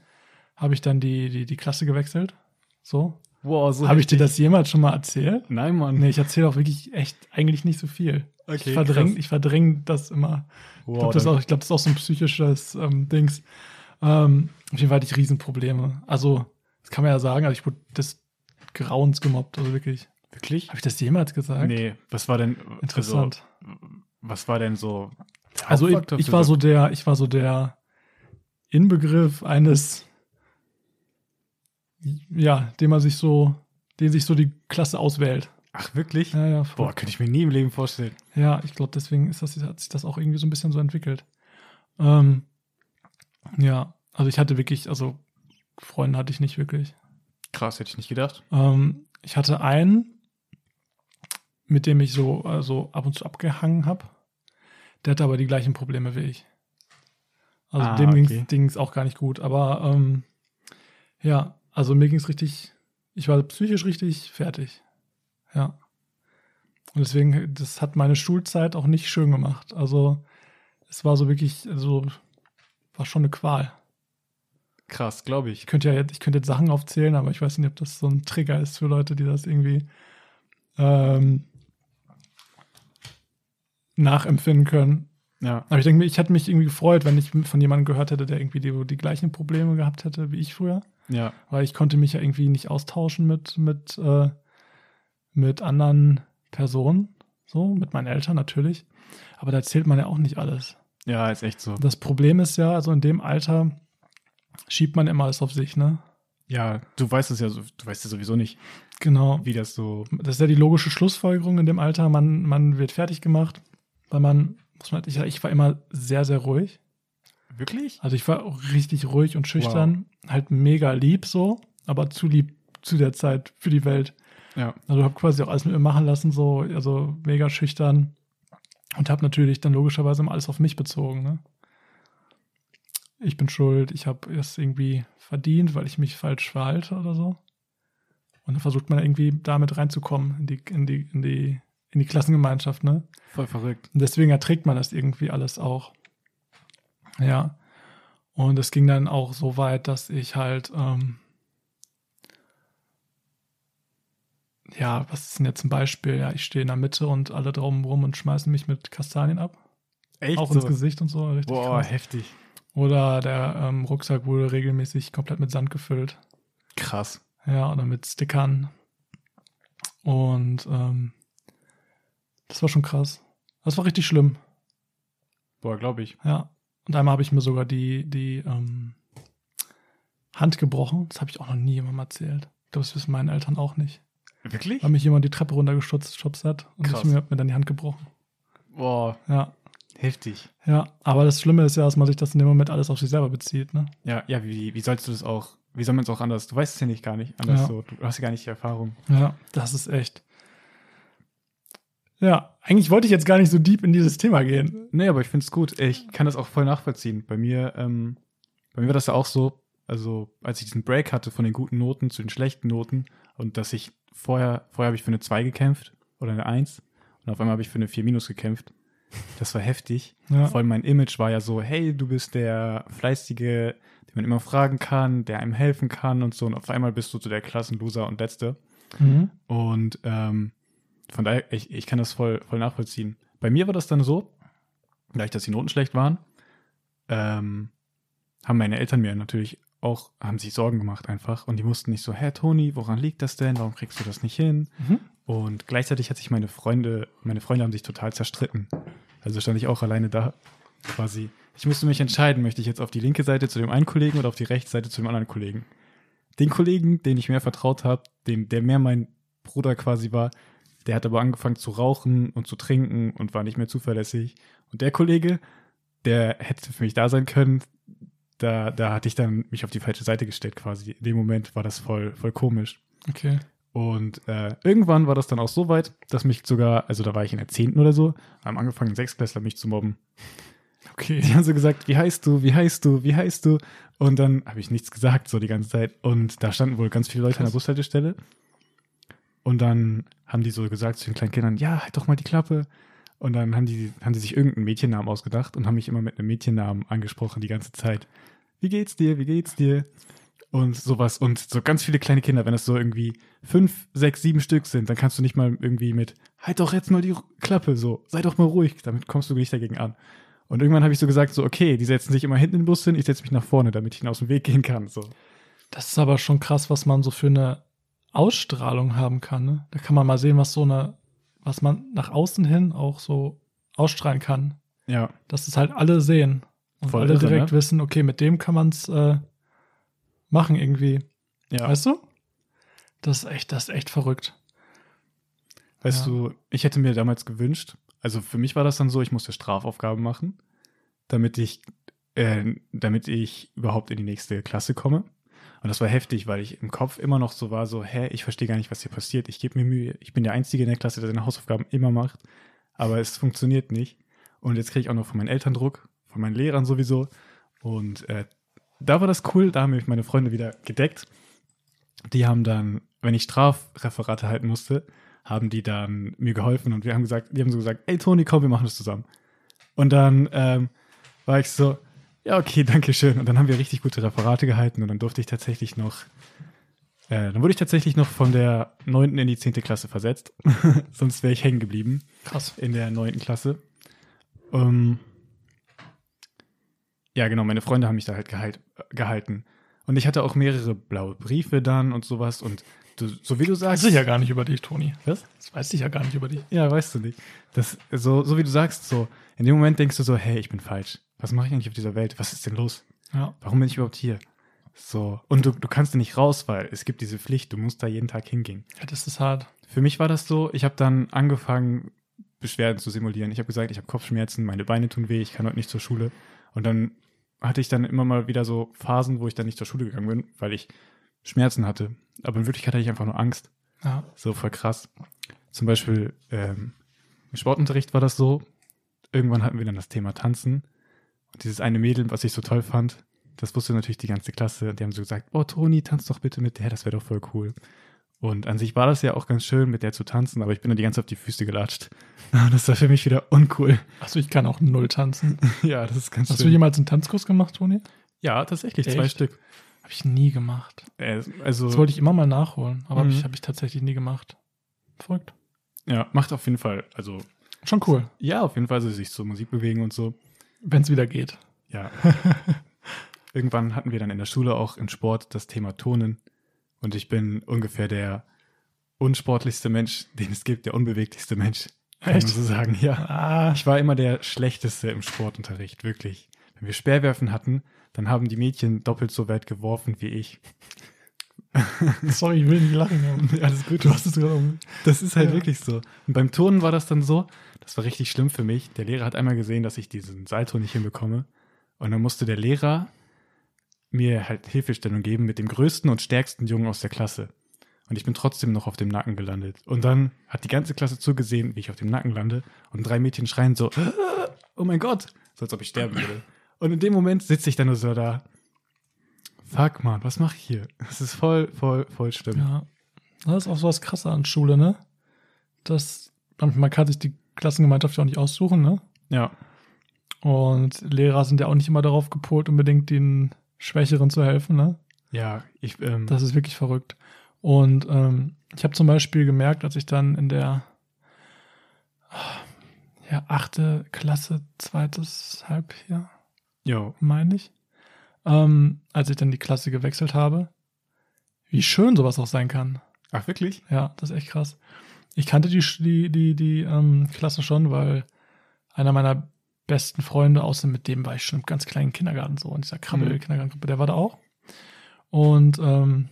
Speaker 2: habe ich dann die, die, die Klasse gewechselt. So.
Speaker 1: Wow, so
Speaker 2: habe ich dir das jemals schon mal erzählt?
Speaker 1: Nein, Mann.
Speaker 2: Nee, ich erzähle auch wirklich echt eigentlich nicht so viel.
Speaker 1: Okay,
Speaker 2: ich verdränge ich verdräng das immer. ich
Speaker 1: Wow,
Speaker 2: glaube, das, ist
Speaker 1: dann-
Speaker 2: auch- ich glaub, das ist auch so ein psychisches ähm, Dings. Ähm, auf jeden Fall hatte ich Riesenprobleme. Also, das kann man ja sagen, also ich wurde des Grauens gemobbt, also wirklich.
Speaker 1: Wirklich?
Speaker 2: Habe ich das jemals gesagt?
Speaker 1: Nee, was war denn
Speaker 2: Interessant.
Speaker 1: Also, was war denn so
Speaker 2: Also, ich, ich war so der, ich war so der Inbegriff eines, ja, den man sich so, den sich so die Klasse auswählt.
Speaker 1: Ach, wirklich?
Speaker 2: Ja, ja,
Speaker 1: Boah, könnte ich mir nie im Leben vorstellen.
Speaker 2: Ja, ich glaube, deswegen ist das, hat sich das auch irgendwie so ein bisschen so entwickelt. Ähm, ja, also ich hatte wirklich, also Freunde hatte ich nicht wirklich.
Speaker 1: Krass, hätte ich nicht gedacht.
Speaker 2: Ähm, ich hatte einen, mit dem ich so also ab und zu abgehangen habe. Der hatte aber die gleichen Probleme wie ich. Also
Speaker 1: Ah,
Speaker 2: dem
Speaker 1: okay.
Speaker 2: ging es auch gar nicht gut. Aber ähm, ja, also mir ging es richtig, ich war psychisch richtig fertig. Ja. Und deswegen, das hat meine Schulzeit auch nicht schön gemacht. Also es war so wirklich, also war schon eine Qual.
Speaker 1: Krass, glaube ich.
Speaker 2: Ich könnte ja jetzt, ich könnte jetzt Sachen aufzählen, aber ich weiß nicht, ob das so ein Trigger ist für Leute, die das irgendwie ähm, nachempfinden können.
Speaker 1: Ja.
Speaker 2: Aber ich denke ich hätte mich irgendwie gefreut, wenn ich von jemandem gehört hätte, der irgendwie die, die gleichen Probleme gehabt hätte wie ich früher.
Speaker 1: Ja.
Speaker 2: Weil ich konnte mich ja irgendwie nicht austauschen mit, mit, äh, mit anderen Personen. So, mit meinen Eltern natürlich. Aber da erzählt man ja auch nicht alles.
Speaker 1: Ja, ist echt so.
Speaker 2: Das Problem ist ja, also in dem Alter schiebt man immer alles auf sich, ne?
Speaker 1: Ja, du weißt es ja, so- du weißt ja sowieso nicht,
Speaker 2: Genau.
Speaker 1: wie das so.
Speaker 2: Das ist ja die logische Schlussfolgerung in dem Alter. Man, man wird fertig gemacht, weil man, muss man, ich, ich war immer sehr, sehr ruhig.
Speaker 1: Wirklich?
Speaker 2: Also ich war auch richtig ruhig und schüchtern, halt mega lieb so, aber zu lieb zu der Zeit für die Welt.
Speaker 1: Ja.
Speaker 2: Also habe quasi auch alles mit mir machen lassen, so, also mega schüchtern. Und habe natürlich dann logischerweise immer alles auf mich bezogen. Ne? Ich bin schuld, ich habe es irgendwie verdient, weil ich mich falsch verhalte oder so. Und dann versucht man irgendwie damit reinzukommen in die, in die, in die, in die Klassengemeinschaft, ne?
Speaker 1: Voll verrückt.
Speaker 2: Und deswegen erträgt man das irgendwie alles auch. Ja. Und es ging dann auch so weit, dass ich halt, ähm, ja, was ist denn jetzt ein Beispiel? Ja, ich stehe in der Mitte und alle drum rum und schmeißen mich mit Kastanien ab.
Speaker 1: Echt?
Speaker 2: auch
Speaker 1: so?
Speaker 2: ins Gesicht und so. Richtig
Speaker 1: Boah,
Speaker 2: krass.
Speaker 1: heftig.
Speaker 2: Oder der ähm, Rucksack wurde regelmäßig komplett mit Sand gefüllt.
Speaker 1: Krass.
Speaker 2: Ja, oder mit Stickern. Und ähm, das war schon krass. Das war richtig schlimm.
Speaker 1: Boah, glaube ich.
Speaker 2: Ja. Und einmal habe ich mir sogar die, die ähm, Hand gebrochen. Das habe ich auch noch nie jemandem erzählt. Ich glaube, das wissen meine Eltern auch nicht.
Speaker 1: Wirklich?
Speaker 2: Weil mich jemand die Treppe runtergestutzt schubst hat und
Speaker 1: Krass.
Speaker 2: ich mir, hab mir dann die Hand gebrochen.
Speaker 1: Boah,
Speaker 2: Ja.
Speaker 1: heftig.
Speaker 2: Ja. Aber das Schlimme ist ja, dass man sich das in dem Moment alles auf sich selber bezieht, ne?
Speaker 1: Ja, ja, wie, wie sollst du das auch, wie soll man es auch anders? Du weißt es ja nicht gar nicht anders
Speaker 2: Ja.
Speaker 1: so. Du hast ja gar nicht die Erfahrung.
Speaker 2: Ja, das ist echt. Ja, eigentlich wollte ich jetzt gar nicht so deep in dieses Thema gehen.
Speaker 1: Nee, aber ich finde es gut. Ich kann das auch voll nachvollziehen. Bei mir, ähm, bei mir war das ja auch so, also als ich diesen Break hatte von den guten Noten zu den schlechten Noten und dass ich vorher, vorher habe ich für eine 2 gekämpft oder eine 1 und auf einmal habe ich für eine 4 minus gekämpft. Das war heftig.
Speaker 2: Ja.
Speaker 1: Vor allem mein Image war ja so, hey, du bist der Fleißige, den man immer fragen kann, der einem helfen kann und so. Und auf einmal bist du so der Klassenloser und Letzte.
Speaker 2: Mhm.
Speaker 1: Und ähm, von daher, ich, ich kann das voll, voll nachvollziehen. Bei mir war das dann so, gleich, dass die Noten schlecht waren, ähm, haben meine Eltern mir natürlich auch, haben sich Sorgen gemacht einfach. Und die mussten nicht so, hä, Toni, woran liegt das denn? Warum kriegst du das nicht hin?
Speaker 2: Mhm.
Speaker 1: Und gleichzeitig hat sich meine Freunde, meine Freunde haben sich total zerstritten. Also stand ich auch alleine da. quasi. Ich musste mich entscheiden, möchte ich jetzt auf die linke Seite zu dem einen Kollegen oder auf die rechte Seite zu dem anderen Kollegen. Den Kollegen, den ich mehr vertraut habe, dem, der mehr mein Bruder quasi war, der hat aber angefangen zu rauchen und zu trinken und war nicht mehr zuverlässig. Und der Kollege, der hätte für mich da sein können, da, da hatte ich dann mich auf die falsche Seite gestellt quasi. In dem Moment war das voll, voll komisch.
Speaker 2: Okay.
Speaker 1: Und äh, irgendwann war das dann auch so weit, dass mich sogar, also da war ich in der 10. oder so, haben angefangen, Sechsklässler mich zu mobben.
Speaker 2: Okay.
Speaker 1: Die haben so gesagt, wie heißt du, wie heißt du, wie heißt du? Und dann habe ich nichts gesagt, so die ganze Zeit. Und da standen wohl ganz viele Leute an der
Speaker 2: Krass.
Speaker 1: Bushaltestelle. Und dann haben die so gesagt zu den kleinen Kindern, ja, halt doch mal die Klappe. Und dann haben die, haben die sich irgendeinen Mädchennamen ausgedacht und haben mich immer mit einem Mädchennamen angesprochen die ganze Zeit. Wie geht's dir, wie geht's dir? Und sowas. Und so ganz viele kleine Kinder, wenn es so irgendwie fünf, sechs, sieben Stück sind, dann kannst du nicht mal irgendwie mit, halt doch jetzt mal die Klappe, so, sei doch mal ruhig, damit kommst du nicht dagegen an. Und irgendwann habe ich so gesagt, so, okay, die setzen sich immer hinten in den Bus hin, ich setze mich nach vorne, damit ich ihnen aus dem Weg gehen kann. So.
Speaker 2: Das ist aber schon krass, was man so für eine Ausstrahlung haben kann. Ne? Da kann man mal sehen, was so eine, was man nach außen hin auch so ausstrahlen kann.
Speaker 1: Ja.
Speaker 2: Dass es halt alle sehen. Und
Speaker 1: Voll
Speaker 2: alle
Speaker 1: irre,
Speaker 2: direkt
Speaker 1: ne?
Speaker 2: wissen, okay, mit dem kann man es äh, machen irgendwie.
Speaker 1: Ja.
Speaker 2: Weißt du? Das ist echt, das ist echt verrückt.
Speaker 1: Weißt
Speaker 2: Ja.
Speaker 1: du, ich hätte mir damals gewünscht, also für mich war das dann so, ich musste Strafaufgaben machen, damit ich, äh, damit ich überhaupt in die nächste Klasse komme. Und das war heftig, weil ich im Kopf immer noch so war, so, hä, ich verstehe gar nicht, was hier passiert. Ich gebe mir Mühe. Ich bin der Einzige in der Klasse, der seine Hausaufgaben immer macht. Aber es funktioniert nicht. Und jetzt kriege ich auch noch von meinen Eltern Druck, von meinen Lehrern sowieso. Und äh, da war das cool, da haben mich meine Freunde wieder gedeckt. Die haben dann, wenn ich Strafreferate halten musste, haben die dann mir geholfen und wir haben gesagt, die haben so gesagt, ey Toni, komm, wir machen das zusammen. Und dann ähm, war ich so, ja, okay, danke schön. Und dann haben wir richtig gute Referate gehalten und dann durfte ich tatsächlich noch, äh, dann wurde ich tatsächlich noch von der 9. in die 10. Klasse versetzt. Sonst wäre ich hängen geblieben
Speaker 2: Krass.
Speaker 1: in der 9. Klasse. Ähm, ja, genau, meine Freunde haben mich da halt gehalt, gehalten. Und ich hatte auch mehrere blaue Briefe dann und sowas. Und du, so wie du
Speaker 2: Das
Speaker 1: sagst.
Speaker 2: weiß ich ja gar nicht über dich, Toni.
Speaker 1: Was?
Speaker 2: Das weiß ich ja gar nicht über dich.
Speaker 1: Ja, weißt du nicht. Das, so, so wie du sagst, so, in dem Moment denkst du so, hey, ich bin falsch. Was mache ich eigentlich auf dieser Welt? Was ist denn los?
Speaker 2: Ja.
Speaker 1: Warum bin ich überhaupt hier? So. Und du, du kannst da nicht raus, weil es gibt diese Pflicht, du musst da jeden Tag hingehen.
Speaker 2: ja das ist hart.
Speaker 1: Für mich war das so, ich habe dann angefangen, Beschwerden zu simulieren. Ich habe gesagt, ich habe Kopfschmerzen, meine Beine tun weh, ich kann heute nicht zur Schule. Und dann hatte ich dann immer mal wieder so Phasen, wo ich dann nicht zur Schule gegangen bin, weil ich Schmerzen hatte. Aber in Wirklichkeit hatte ich einfach nur Angst.
Speaker 2: Ja.
Speaker 1: So voll krass. Zum Beispiel ähm, im Sportunterricht war das so. Irgendwann hatten wir dann das Thema Tanzen. Dieses eine Mädel, was ich so toll fand, das wusste natürlich die ganze Klasse. Die haben so gesagt, oh Toni, tanz doch bitte mit der, das wäre doch voll cool. Und an sich war das ja auch ganz schön, mit der zu tanzen, aber ich bin dann die ganze Zeit auf die Füße gelatscht. Das war für mich wieder uncool.
Speaker 2: Achso, ich kann auch null tanzen.
Speaker 1: Ja, das ist ganz
Speaker 2: Hast du
Speaker 1: schön.
Speaker 2: jemals einen Tanzkurs gemacht, Toni?
Speaker 1: Ja, tatsächlich, zwei
Speaker 2: Echt?
Speaker 1: Stück.
Speaker 2: Habe ich nie gemacht.
Speaker 1: Äh, also,
Speaker 2: Das wollte ich immer mal nachholen, aber hab
Speaker 1: Mhm.
Speaker 2: ich habe ich tatsächlich nie gemacht. Verrückt.
Speaker 1: ja, macht auf jeden Fall, also,
Speaker 2: Schon cool,
Speaker 1: ja, auf jeden Fall, so sich zur Musik bewegen und so.
Speaker 2: Wenn es wieder geht.
Speaker 1: Ja. Irgendwann hatten wir dann in der Schule auch im Sport das Thema Turnen. Und ich bin ungefähr der unsportlichste Mensch, den es gibt, der unbeweglichste Mensch. Kann
Speaker 2: Echt?
Speaker 1: man so sagen, ja.
Speaker 2: Ah,
Speaker 1: Ich war immer der Schlechteste im Sportunterricht, wirklich. Wenn wir Speerwerfen hatten, dann haben die Mädchen doppelt so weit geworfen wie ich.
Speaker 2: sorry, ich will nicht lachen.
Speaker 1: Alles gut.
Speaker 2: Du hast es gerade um.
Speaker 1: Das ist halt
Speaker 2: Ja.
Speaker 1: wirklich so. Und beim Turnen war das dann so, das war richtig schlimm für mich. Der Lehrer hat einmal gesehen, dass ich diesen Salto nicht hinbekomme. Und dann musste der Lehrer mir halt Hilfestellung geben mit dem größten und stärksten Jungen aus der Klasse. Und ich bin trotzdem noch auf dem Nacken gelandet. Und dann hat die ganze Klasse zugesehen, wie ich auf dem Nacken lande. Und drei Mädchen schreien so, oh mein Gott, so als ob ich sterben würde. Und in dem Moment sitze ich dann nur so da. Fuck, man, was mache ich hier? Das ist voll, voll, voll schlimm.
Speaker 2: Ja. Das ist auch so was krasser an Schule, ne? Das, man kann sich die Klassengemeinschaft ja auch nicht aussuchen, ne?
Speaker 1: ja.
Speaker 2: Und Lehrer sind ja auch nicht immer darauf gepolt, unbedingt den Schwächeren zu helfen, ne?
Speaker 1: Ja, ich, ähm,
Speaker 2: Das ist wirklich verrückt. Und ähm, ich habe zum Beispiel gemerkt, als ich dann in der ja, achte Klasse, zweites Halbjahr,
Speaker 1: jo,
Speaker 2: meine ich, ähm, als ich dann die Klasse gewechselt habe, wie schön sowas auch sein kann.
Speaker 1: Ach, wirklich?
Speaker 2: Ja, das ist echt krass. Ich kannte die, die, die, die ähm, Klasse schon, weil einer meiner besten Freunde, außer mit dem war ich schon im ganz kleinen Kindergarten so, in dieser Krabbel-Kindergartengruppe, der war da auch. Und ähm,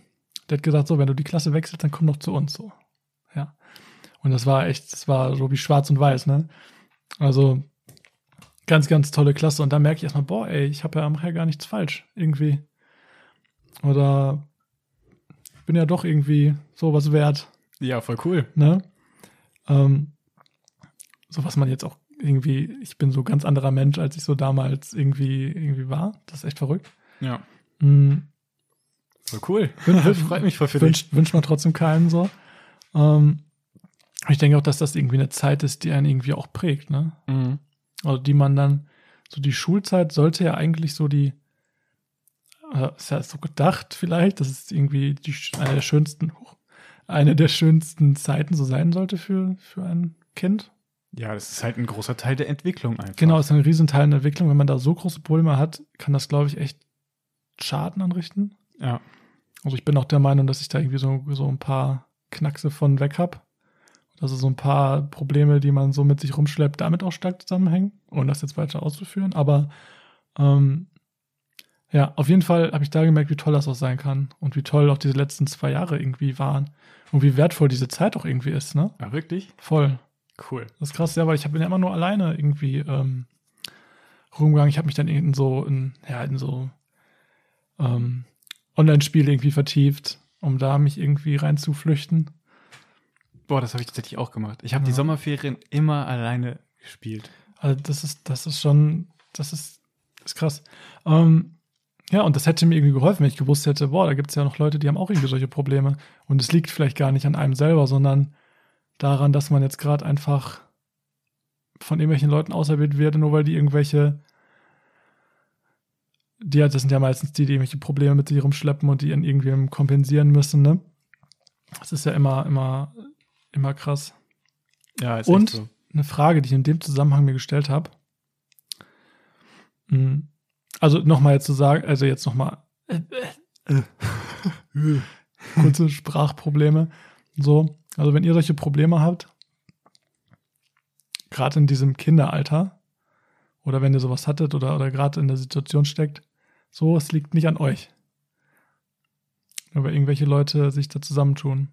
Speaker 2: der hat gesagt, so, wenn du die Klasse wechselst, dann komm doch zu uns so. Ja. Und das war echt, das war so wie schwarz und weiß, ne? Also ganz, ganz tolle Klasse. Und da merke ich erstmal, boah, ey, ich habe ja am gar nichts falsch. Irgendwie. Oder bin ja doch irgendwie sowas wert.
Speaker 1: Ja, voll cool.
Speaker 2: Ne? Ähm, so was man jetzt auch irgendwie, ich bin so ganz anderer Mensch, als ich so damals irgendwie, irgendwie war. Das ist echt verrückt.
Speaker 1: Ja.
Speaker 2: Mhm.
Speaker 1: Voll cool. Freut mich voll für dich.
Speaker 2: Wünscht, wünscht man trotzdem keinen so. Ähm, ich denke auch, dass das irgendwie eine Zeit ist, die einen irgendwie auch prägt, ne?
Speaker 1: Mhm.
Speaker 2: Also die man dann, so die Schulzeit sollte ja eigentlich so die, äh, ist ja so gedacht vielleicht, dass es irgendwie die, eine der schönsten, huch, eine der schönsten Zeiten so sein sollte für, für ein Kind.
Speaker 1: Ja, das ist halt ein großer Teil der Entwicklung einfach.
Speaker 2: Genau, ist ein Riesenteil der Entwicklung. Wenn man da so große Probleme hat, kann das, glaube ich, echt Schaden anrichten.
Speaker 1: Ja.
Speaker 2: Also ich bin auch der Meinung, dass ich da irgendwie so, so ein paar Knackse von weg habe. Also so ein paar Probleme, die man so mit sich rumschleppt, damit auch stark zusammenhängen, ohne das jetzt weiter auszuführen. Aber ähm, ja, auf jeden Fall habe ich da gemerkt, wie toll das auch sein kann und wie toll auch diese letzten zwei Jahre irgendwie waren und wie wertvoll diese Zeit auch irgendwie ist, ne?
Speaker 1: Ah, wirklich?
Speaker 2: Voll.
Speaker 1: Cool.
Speaker 2: Das ist krass, ja, weil ich bin ja immer nur alleine irgendwie ähm, rumgegangen. Ich habe mich dann in so in, ja, in so ähm, Online-Spiele irgendwie vertieft, um da mich irgendwie reinzuflüchten.
Speaker 1: Boah, das habe ich tatsächlich auch gemacht. Ich habe
Speaker 2: Ja.
Speaker 1: die Sommerferien immer alleine gespielt.
Speaker 2: Also das ist, das ist schon, das ist, das ist krass. Ähm, ja, und das hätte mir irgendwie geholfen, wenn ich gewusst hätte, boah, da gibt es ja noch Leute, die haben auch irgendwie solche Probleme. Und es liegt vielleicht gar nicht an einem selber, sondern daran, dass man jetzt gerade einfach von irgendwelchen Leuten auserwählt wird, nur weil die irgendwelche, die, das sind ja meistens die, die irgendwelche Probleme mit sich rumschleppen und die an irgendwem kompensieren müssen, ne? Das ist ja immer, immer, immer krass
Speaker 1: Ja, ist
Speaker 2: Und
Speaker 1: so.
Speaker 2: eine Frage, die ich in dem Zusammenhang mir gestellt habe. Mm, Also nochmal jetzt zu sagen, also jetzt nochmal äh, äh, äh, kurze Sprachprobleme. So, also wenn ihr solche Probleme habt, gerade in diesem Kinderalter, oder wenn ihr sowas hattet oder, oder gerade in der Situation steckt, so, es liegt nicht an euch. Nur weil irgendwelche Leute sich da zusammentun.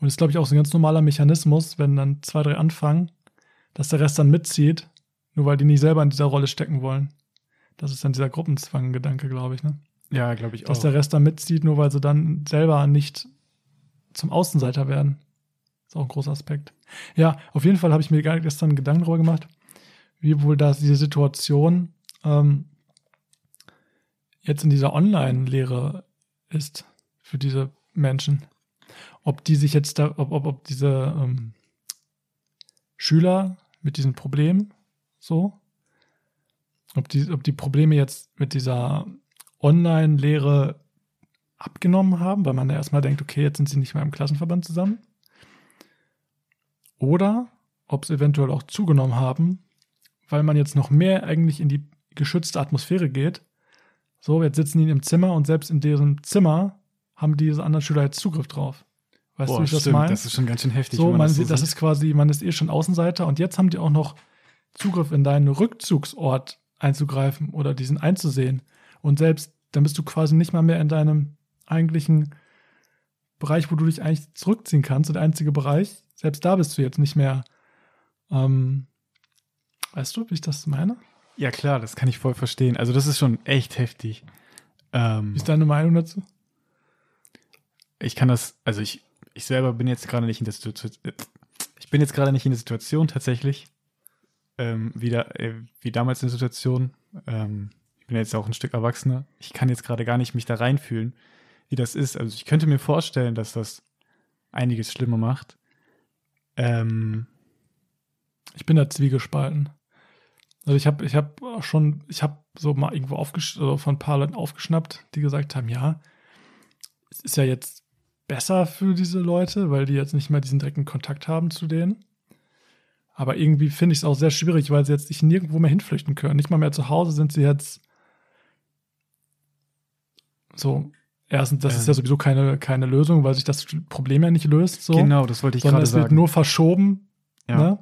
Speaker 2: Und das ist, glaube ich, auch so ein ganz normaler Mechanismus, wenn dann zwei, drei anfangen, dass der Rest dann mitzieht, nur weil die nicht selber in dieser Rolle stecken wollen. Das ist dann dieser Gruppenzwang-Gedanke, glaube ich, ne?
Speaker 1: Ja, glaube ich auch.
Speaker 2: Dass der Rest dann mitzieht, nur weil sie dann selber nicht zum Außenseiter werden. Ist auch ein großer Aspekt. Ja, auf jeden Fall habe ich mir gestern Gedanken darüber gemacht, wie wohl das diese Situation ähm, jetzt in dieser Online-Lehre ist für diese Menschen. Ob die sich jetzt da, ob, ob, ob diese ähm, Schüler mit diesem Problem so, ob die, ob die Probleme jetzt mit dieser Online-Lehre abgenommen haben, weil man ja erstmal denkt, okay, jetzt sind sie nicht mehr im Klassenverband zusammen. Oder ob es eventuell auch zugenommen haben, weil man jetzt noch mehr eigentlich in die geschützte Atmosphäre geht. So, jetzt sitzen die im Zimmer und selbst in deren Zimmer haben diese anderen Schüler jetzt Zugriff drauf. Weißt
Speaker 1: Boah,
Speaker 2: du, wie ich das
Speaker 1: stimmt,
Speaker 2: meine?
Speaker 1: das ist schon ganz schön heftig.
Speaker 2: So, man
Speaker 1: das
Speaker 2: sieht, das ist quasi, man ist eh schon Außenseiter und jetzt haben die auch noch Zugriff in deinen Rückzugsort einzugreifen oder diesen einzusehen. Und selbst dann bist du quasi nicht mal mehr in deinem eigentlichen Bereich, wo du dich eigentlich zurückziehen kannst, der einzige Bereich. Selbst da bist du jetzt nicht mehr. Ähm, weißt du, wie ich das meine?
Speaker 1: Ja, klar, das kann ich voll verstehen. Also, das ist schon echt heftig. Ähm,
Speaker 2: Wie ist deine Meinung dazu?
Speaker 1: ich kann das, also ich, ich selber bin jetzt gerade nicht in der Situation, ich bin jetzt gerade nicht in der Situation tatsächlich, ähm, wie, da, äh, wie damals in der Situation. Ähm, ich bin jetzt auch ein Stück erwachsener. Ich kann jetzt gerade gar nicht mich da reinfühlen, wie das ist. Also ich könnte mir vorstellen, dass das einiges schlimmer macht. Ähm,
Speaker 2: Ich bin da zwiegespalten. Also ich habe ich hab schon, ich habe so mal irgendwo aufgesch also von ein paar Leuten aufgeschnappt, die gesagt haben, ja, es ist ja jetzt besser für diese Leute, weil die jetzt nicht mehr diesen direkten Kontakt haben zu denen. Aber irgendwie finde ich es auch sehr schwierig, weil sie jetzt sich nirgendwo mehr hinflüchten können. Nicht mal mehr zu Hause sind sie jetzt so. Erstens, das ist ja
Speaker 1: Ähm.
Speaker 2: sowieso keine, keine Lösung, weil sich das Problem ja nicht löst. So
Speaker 1: Genau, das wollte ich
Speaker 2: sondern
Speaker 1: gerade
Speaker 2: es wird
Speaker 1: sagen.
Speaker 2: nur verschoben.
Speaker 1: Ja.
Speaker 2: Ne?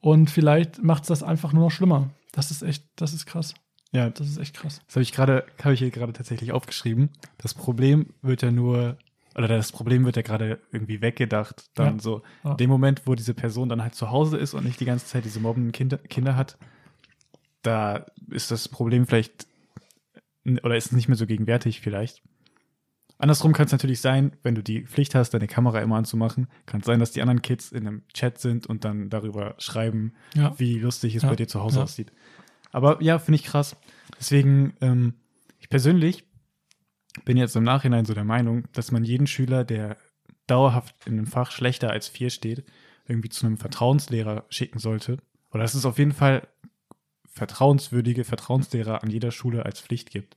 Speaker 2: Und vielleicht macht es das einfach nur noch schlimmer. Das ist echt, das ist krass.
Speaker 1: Ja,
Speaker 2: Das ist echt krass.
Speaker 1: Das habe ich gerade, habe ich hier gerade tatsächlich aufgeschrieben. Das Problem wird ja nur, oder das Problem wird ja gerade irgendwie weggedacht. Dann
Speaker 2: Ja.
Speaker 1: so, in dem Moment, wo diese Person dann halt zu Hause ist und nicht die ganze Zeit diese mobbenden Kinder, Kinder hat, da ist das Problem vielleicht, oder ist nicht mehr so gegenwärtig vielleicht. Andersrum kann es natürlich sein, wenn du die Pflicht hast, deine Kamera immer anzumachen, kann es sein, dass die anderen Kids in einem Chat sind und dann darüber schreiben,
Speaker 2: Ja.
Speaker 1: wie lustig es
Speaker 2: Ja,
Speaker 1: bei dir zu Hause
Speaker 2: ja.
Speaker 1: aussieht. Aber ja, finde ich krass. Deswegen, ähm, ich persönlich bin jetzt im Nachhinein so der Meinung, dass man jeden Schüler, der dauerhaft in einem Fach schlechter als vier steht, irgendwie zu einem Vertrauenslehrer schicken sollte. Oder dass es auf jeden Fall vertrauenswürdige Vertrauenslehrer an jeder Schule als Pflicht gibt.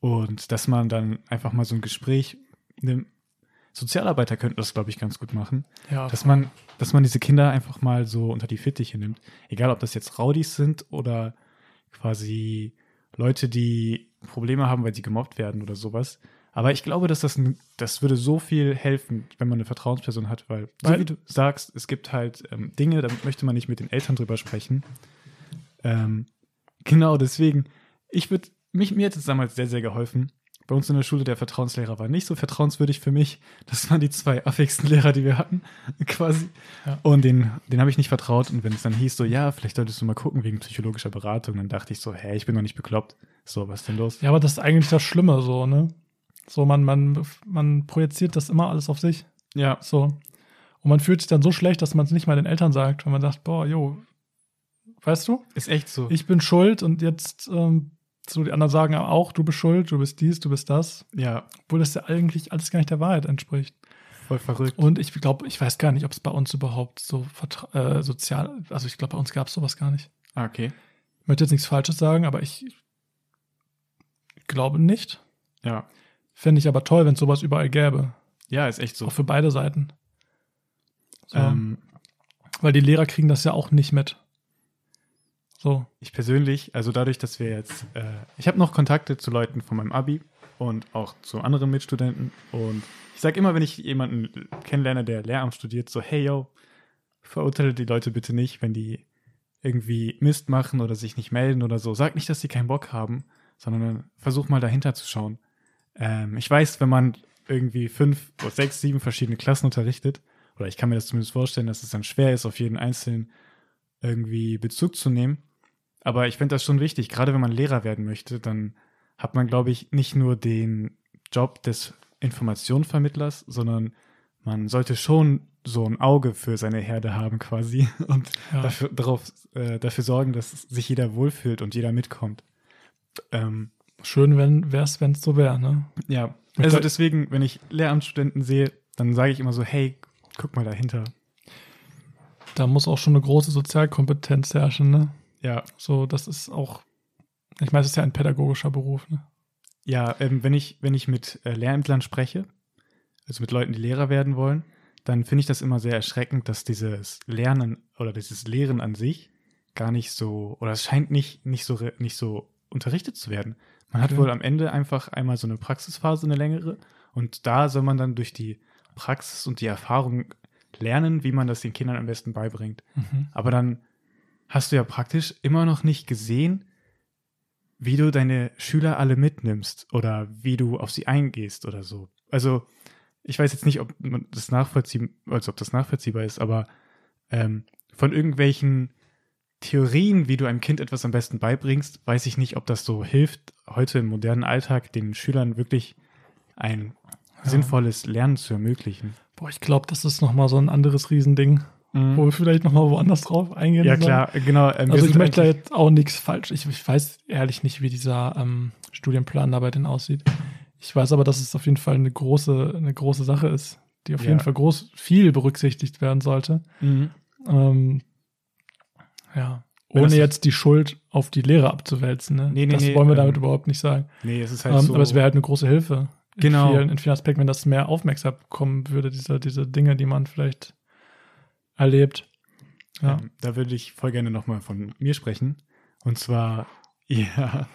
Speaker 1: Und dass man dann einfach mal so ein Gespräch, ne, Sozialarbeiter könnten das, glaube ich, ganz gut machen
Speaker 2: Ja,
Speaker 1: dass man, dass man diese Kinder einfach mal so unter die Fittiche nimmt. Egal, ob das jetzt Raudis sind oder quasi Leute, die Probleme haben, weil sie gemobbt werden oder sowas. Aber ich glaube, dass das, ein, das würde so viel helfen, wenn man eine Vertrauensperson hat, weil, so wie du sagst, es gibt halt ähm, Dinge, da möchte man nicht mit den Eltern drüber sprechen. Ähm, genau, deswegen, ich würde, mich, mir hat es damals sehr, sehr geholfen. Bei uns in der Schule, der Vertrauenslehrer war nicht so vertrauenswürdig für mich. Das waren die zwei affigsten Lehrer, die wir hatten, quasi.
Speaker 2: Ja.
Speaker 1: Und den, den habe ich nicht vertraut. Und wenn es dann hieß, so, ja, vielleicht solltest du mal gucken wegen psychologischer Beratung, dann dachte ich so, hä, ich bin doch nicht bekloppt. So, was ist denn los?
Speaker 2: Ja, aber das ist eigentlich das Schlimme so, ne? So, man, man, man projiziert das immer alles auf sich.
Speaker 1: Ja,
Speaker 2: So. Und man fühlt sich dann so schlecht, dass man es nicht mal den Eltern sagt, wenn man sagt, boah, jo, weißt du,
Speaker 1: ist echt so.
Speaker 2: ich bin schuld und jetzt, ähm, so die anderen sagen auch, du bist schuld, du bist dies, du bist das,
Speaker 1: ja,
Speaker 2: obwohl das ja eigentlich alles gar nicht der Wahrheit entspricht.
Speaker 1: voll verrückt.
Speaker 2: Und ich glaube, ich weiß gar nicht, ob es bei uns überhaupt so äh, sozial, also ich glaube, bei uns gab es sowas gar nicht.
Speaker 1: Ah, okay.
Speaker 2: Ich möchte jetzt nichts Falsches sagen, aber ich glaube nicht.
Speaker 1: Ja.
Speaker 2: Fände ich aber toll, wenn es sowas überall gäbe.
Speaker 1: Ja, ist echt so.
Speaker 2: Auch für beide Seiten. So,
Speaker 1: Ähm,
Speaker 2: weil die Lehrer kriegen das ja auch nicht mit. So.
Speaker 1: ich persönlich, also dadurch, dass wir jetzt, äh, ich habe noch Kontakte zu Leuten von meinem Abi und auch zu anderen Mitstudenten und ich sage immer, wenn ich jemanden kennenlerne, der Lehramt studiert, so, hey yo, verurteile die Leute bitte nicht, wenn die irgendwie Mist machen oder sich nicht melden oder so. Sag nicht, dass sie keinen Bock haben, sondern versuch mal dahinter zu schauen. Ähm, ich weiß, wenn man irgendwie fünf oder sechs, sieben verschiedene Klassen unterrichtet, oder ich kann mir das zumindest vorstellen, dass es dann schwer ist, auf jeden Einzelnen irgendwie Bezug zu nehmen. Aber ich finde das schon wichtig, gerade wenn man Lehrer werden möchte, dann hat man, glaube ich, nicht nur den Job des Informationsvermittlers, sondern man sollte schon so ein Auge für seine Herde haben quasi und
Speaker 2: Ja.
Speaker 1: dafür, darauf, äh, dafür sorgen, dass sich jeder wohlfühlt und jeder mitkommt. Ähm,
Speaker 2: Schön wäre es, wenn es so wäre, ne?
Speaker 1: ja, also deswegen, wenn ich Lehramtsstudenten sehe, dann sage ich immer so, hey, guck mal dahinter.
Speaker 2: Da muss auch schon eine große Sozialkompetenz herrschen, ne?
Speaker 1: Ja,
Speaker 2: So, das ist auch, ich meine, es ist ja ein pädagogischer Beruf, ne?
Speaker 1: Ja, ähm, wenn ich, wenn ich mit äh, Lehrämtlern spreche, also mit Leuten, die Lehrer werden wollen, dann finde ich das immer sehr erschreckend, dass dieses Lernen oder dieses Lehren an sich gar nicht so, oder es scheint nicht, nicht so, nicht so unterrichtet zu werden. Man hat
Speaker 2: Okay.
Speaker 1: wohl am Ende einfach einmal so eine Praxisphase, eine längere, und da soll man dann durch die Praxis und die Erfahrung lernen, wie man das den Kindern am besten beibringt.
Speaker 2: Mhm.
Speaker 1: Aber dann hast du ja praktisch immer noch nicht gesehen, wie du deine Schüler alle mitnimmst oder wie du auf sie eingehst oder so. Also ich weiß jetzt nicht, ob man das nachvollziehen, also ob das nachvollziehbar ist, aber ähm, von irgendwelchen Theorien, wie du einem Kind etwas am besten beibringst, weiß ich nicht, ob das so hilft, heute im modernen Alltag den Schülern wirklich ein
Speaker 2: Ja.
Speaker 1: sinnvolles Lernen zu ermöglichen.
Speaker 2: Boah, ich glaube, das ist nochmal so ein anderes Riesending, wo wir vielleicht nochmal woanders drauf eingehen.
Speaker 1: Mhm. Ja
Speaker 2: sollen.
Speaker 1: klar, genau. ähm,
Speaker 2: Also ich möchte da jetzt auch nichts falsch. Ich, ich weiß ehrlich nicht, wie dieser ähm, Studienplan dabei denn aussieht. Ich weiß aber, dass es auf jeden Fall eine große, eine große Sache ist, die auf
Speaker 1: Ja.
Speaker 2: jeden Fall groß viel berücksichtigt werden sollte.
Speaker 1: Mhm.
Speaker 2: Ähm, ja. Ohne jetzt die Schuld auf die Lehrer abzuwälzen. Ne?
Speaker 1: Nee, nee,
Speaker 2: das
Speaker 1: nee,
Speaker 2: wollen wir
Speaker 1: ähm,
Speaker 2: damit überhaupt nicht sagen.
Speaker 1: Nee, es ist halt
Speaker 2: Ähm,
Speaker 1: so.
Speaker 2: Aber es wäre halt eine große Hilfe. In
Speaker 1: Genau.
Speaker 2: Vielen, in vielen Aspekten, wenn das mehr aufmerksam kommen würde, diese, diese Dinge, die man vielleicht erlebt. Ja.
Speaker 1: Ähm, da würde ich voll gerne nochmal von mir sprechen. Und zwar, ja,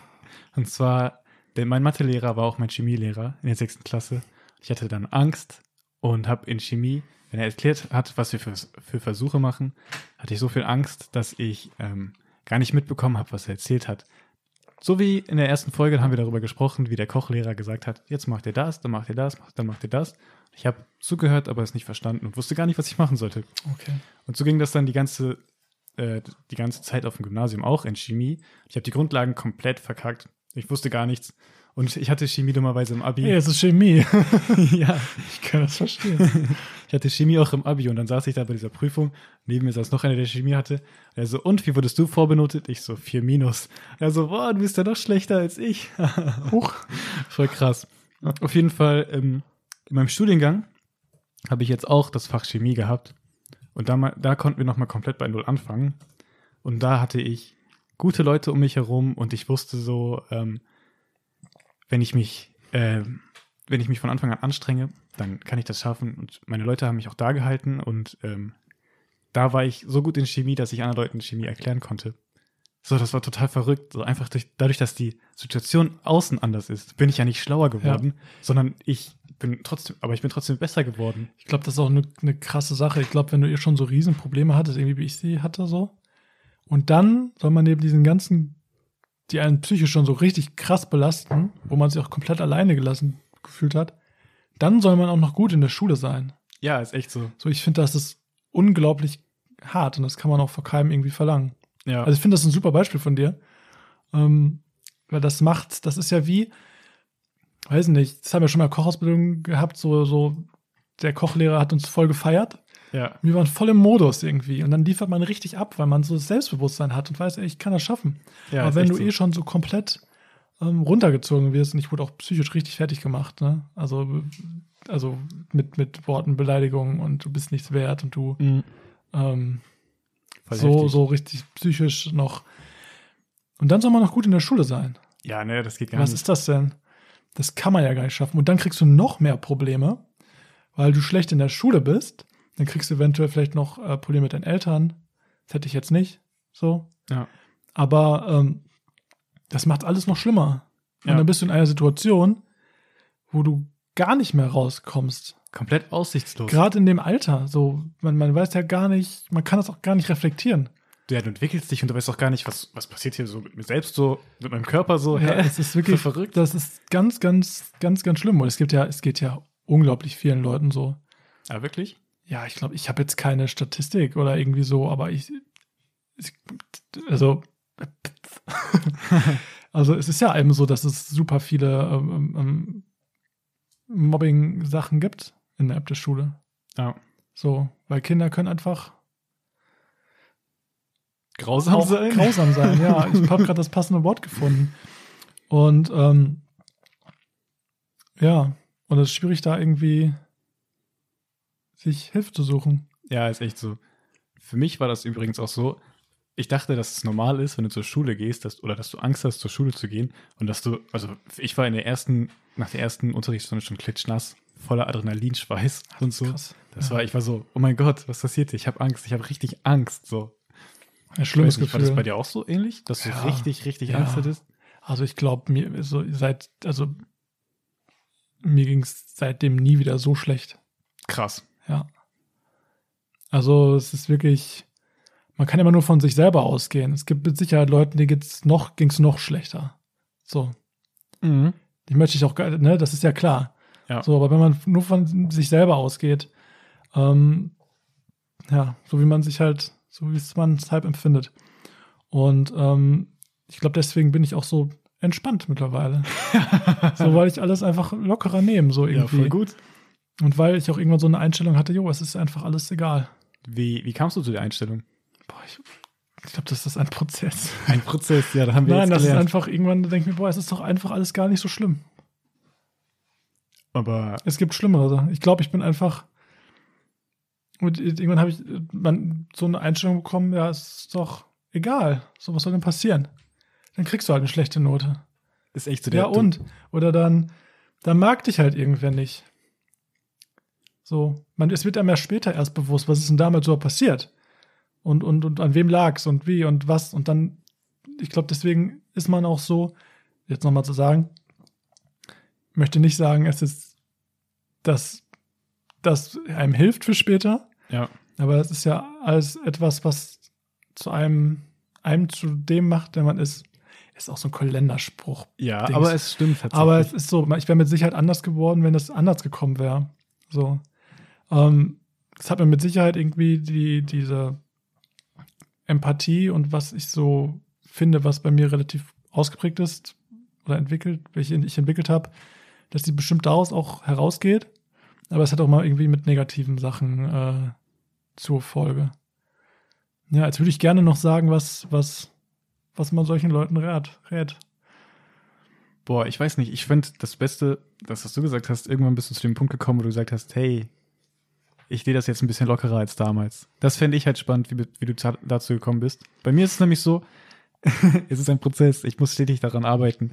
Speaker 1: und zwar, denn mein Mathelehrer war auch mein Chemielehrer in der sechsten Klasse. Ich hatte dann Angst und habe in Chemie, wenn er erklärt hat, was wir für, für Versuche machen, hatte ich so viel Angst, dass ich ähm, gar nicht mitbekommen habe, was er erzählt hat. So wie in der ersten Folge haben wir darüber gesprochen, wie der Kochlehrer gesagt hat, jetzt macht ihr das, dann macht ihr das, dann macht ihr das. Ich habe zugehört, aber es nicht verstanden und wusste gar nicht, was ich machen sollte.
Speaker 2: Okay.
Speaker 1: Und so ging das dann die ganze, äh, die ganze Zeit auf dem Gymnasium auch in Chemie. Ich habe die Grundlagen komplett verkackt. Ich wusste gar nichts. Und ich hatte Chemie dummerweise im Abi.
Speaker 2: Hey, es ist Chemie.
Speaker 1: ja,
Speaker 2: Ich kann das verstehen.
Speaker 1: ich hatte Chemie auch im Abi und dann saß ich da bei dieser Prüfung. Neben mir saß noch einer, der Chemie hatte. Er so, und wie wurdest du vorbenotet? Ich so, vier Minus. Er so, boah, du bist ja noch schlechter als ich.
Speaker 2: Huch.
Speaker 1: Voll krass. Auf jeden Fall, ähm, in meinem Studiengang habe ich jetzt auch das Fach Chemie gehabt. Und da, mal- da konnten wir nochmal komplett bei Null anfangen. Und da hatte ich gute Leute um mich herum und ich wusste so, ähm, wenn ich mich, ähm, wenn ich mich von Anfang an anstrenge, dann kann ich das schaffen. Und meine Leute haben mich auch da gehalten und ähm, da war ich so gut in Chemie, dass ich anderen Leuten Chemie erklären konnte. So, das war total verrückt. So einfach durch, dadurch, dass die Situation außen anders ist, bin ich ja nicht schlauer geworden, sondern ich bin trotzdem, aber ich bin trotzdem besser geworden.
Speaker 2: Ich glaube, das ist auch eine, eine krasse Sache. Ich glaube, wenn du ihr schon so Riesenprobleme hattest, irgendwie wie ich sie hatte, so, und dann soll man neben diesen ganzen, die einen psychisch schon so richtig krass belasten, wo man sich auch komplett alleine gelassen gefühlt hat, dann soll man auch noch gut in der Schule sein.
Speaker 1: Ja, ist echt so.
Speaker 2: So, ich finde, das ist unglaublich hart und das kann man auch vor keinem irgendwie verlangen.
Speaker 1: Ja,
Speaker 2: Also ich finde das ein super Beispiel von dir. Ähm, weil das macht, das ist ja wie, weiß nicht, das haben wir schon mal Kochausbildung gehabt, so, so, der Kochlehrer hat uns voll gefeiert.
Speaker 1: Ja,
Speaker 2: Wir waren voll im Modus irgendwie. Und dann liefert man richtig ab, weil man so Selbstbewusstsein hat und weiß, ey, ich kann das schaffen.
Speaker 1: ja.
Speaker 2: Aber wenn du
Speaker 1: so.
Speaker 2: eh schon so komplett ähm, runtergezogen wirst, und ich wurde auch psychisch richtig fertig gemacht, ne? Also, also mit, mit Worten, Beleidigungen und du bist nichts wert und du
Speaker 1: Mhm.
Speaker 2: ähm, so,
Speaker 1: heftig.
Speaker 2: so richtig psychisch noch. Und dann soll man noch gut in der Schule sein.
Speaker 1: Ja, ne, das geht gar
Speaker 2: Was
Speaker 1: nicht.
Speaker 2: ist das denn? Das kann man ja gar nicht schaffen. Und dann kriegst du noch mehr Probleme, weil du schlecht in der Schule bist. Dann kriegst du eventuell vielleicht noch äh, Probleme mit deinen Eltern. Das hätte ich jetzt nicht. So.
Speaker 1: Ja.
Speaker 2: Aber ähm, das macht alles noch schlimmer. Und
Speaker 1: Ja.
Speaker 2: dann bist du in einer Situation, wo du gar nicht mehr rauskommst.
Speaker 1: Komplett aussichtslos.
Speaker 2: Gerade in dem Alter. So, man, man weiß ja gar nicht, man kann das auch gar nicht reflektieren.
Speaker 1: ja, du entwickelst dich und du weißt auch gar nicht, was, was passiert hier so mit mir selbst, so mit meinem Körper so.
Speaker 2: Ja, es ist wirklich
Speaker 1: verrückt.
Speaker 2: Das ist ganz, ganz, ganz, ganz schlimm. Und es gibt ja, es geht ja unglaublich vielen Leuten so.
Speaker 1: Ah, wirklich?
Speaker 2: Ja, ich glaube, ich habe jetzt keine Statistik oder irgendwie so, aber ich, ich also, also es ist ja eben so, dass es super viele ähm, ähm, Mobbing-Sachen gibt innerhalb der Schule.
Speaker 1: Ja.
Speaker 2: So, weil Kinder können einfach
Speaker 1: Grausam sein?
Speaker 2: grausam sein. Ja, ich habe gerade das passende Wort gefunden. Und ähm, ja, und es ist schwierig, da irgendwie sich Hilfe zu suchen.
Speaker 1: Ja, ist echt so. Für mich war das übrigens auch so. Ich dachte, dass es normal ist, wenn du zur Schule gehst, dass, oder dass du Angst hast, zur Schule zu gehen und dass du, also ich war in der ersten, nach der ersten Unterrichtsstunde schon klitschnass, voller Adrenalinschweiß und so.
Speaker 2: Krass.
Speaker 1: Das war, ich war so, oh mein Gott, was passiert hier? Ich habe Angst, ich habe richtig Angst. So.
Speaker 2: Ein schlimmes
Speaker 1: nicht, War
Speaker 2: Gefühl.
Speaker 1: das bei dir auch so ähnlich, dass du
Speaker 2: Ja.
Speaker 1: richtig, richtig
Speaker 2: Ja.
Speaker 1: Angst hattest?
Speaker 2: Also ich glaube, mir so seit, also mir ging es seitdem nie wieder so schlecht.
Speaker 1: Krass.
Speaker 2: Ja. Also es ist wirklich, man kann immer nur von sich selber ausgehen. Es gibt mit Sicherheit Leuten, denen geht's noch, ging's noch schlechter. So.
Speaker 1: Mhm.
Speaker 2: Die möchte ich auch, ne, das ist ja klar.
Speaker 1: Ja.
Speaker 2: So, aber wenn man nur von sich selber ausgeht, ähm, ja, so wie man sich halt, so wie es man es halb empfindet. Und ähm, ich glaube, deswegen bin ich auch so entspannt mittlerweile. so, weil ich alles einfach lockerer nehme, so
Speaker 1: Ja,
Speaker 2: irgendwie.
Speaker 1: voll gut.
Speaker 2: Und weil ich auch irgendwann so eine Einstellung hatte, jo, es ist einfach alles egal.
Speaker 1: Wie, wie kamst du zu der Einstellung?
Speaker 2: Boah, ich, ich glaube, das ist ein Prozess.
Speaker 1: Ein Prozess, ja, da haben wir
Speaker 2: Nein, das ist
Speaker 1: gelernt.
Speaker 2: einfach, irgendwann denke ich mir, boah, es ist doch einfach alles gar nicht so schlimm.
Speaker 1: Aber
Speaker 2: Es gibt schlimmere Sachen. Ich glaube, ich bin einfach. Und irgendwann habe ich man, so eine Einstellung bekommen, ja, es ist doch egal. So, was soll denn passieren? Dann kriegst du halt eine schlechte Note.
Speaker 1: ist echt so
Speaker 2: Ja,
Speaker 1: du-
Speaker 2: und? Oder dann, dann mag dich halt irgendwer nicht. So, man, es wird einem ja später erst bewusst, was ist denn damals so passiert? Und, und, und an wem lag's und wie und was. Und dann, ich glaube, deswegen ist man auch so, jetzt nochmal zu sagen, ich möchte nicht sagen, es ist, dass das einem hilft für später,
Speaker 1: Ja,
Speaker 2: aber es ist ja alles etwas, was zu einem einem zu dem macht, der man ist, ist auch so ein Kalenderspruch.
Speaker 1: Ja,
Speaker 2: Dings.
Speaker 1: aber es stimmt tatsächlich.
Speaker 2: Aber es ist so, ich wäre mit Sicherheit anders geworden, wenn es anders gekommen wäre. So. Ähm, es hat mir mit Sicherheit irgendwie die, diese Empathie und was ich so finde, was bei mir relativ ausgeprägt ist oder entwickelt, welche ich entwickelt habe, dass die bestimmt daraus auch herausgeht. Aber es hat auch mal irgendwie mit negativen Sachen äh, zur Folge. Ja, jetzt würde ich gerne noch sagen, was, was, was man solchen Leuten rät. rät.
Speaker 1: Boah, ich weiß nicht. Ich finde das Beste, das, was du gesagt hast, irgendwann bist du zu dem Punkt gekommen, wo du gesagt hast, hey, ich sehe das jetzt ein bisschen lockerer als damals. Das fände ich halt spannend, wie, wie du dazu gekommen bist. Bei mir ist es nämlich so, es ist ein Prozess. Ich muss stetig daran arbeiten.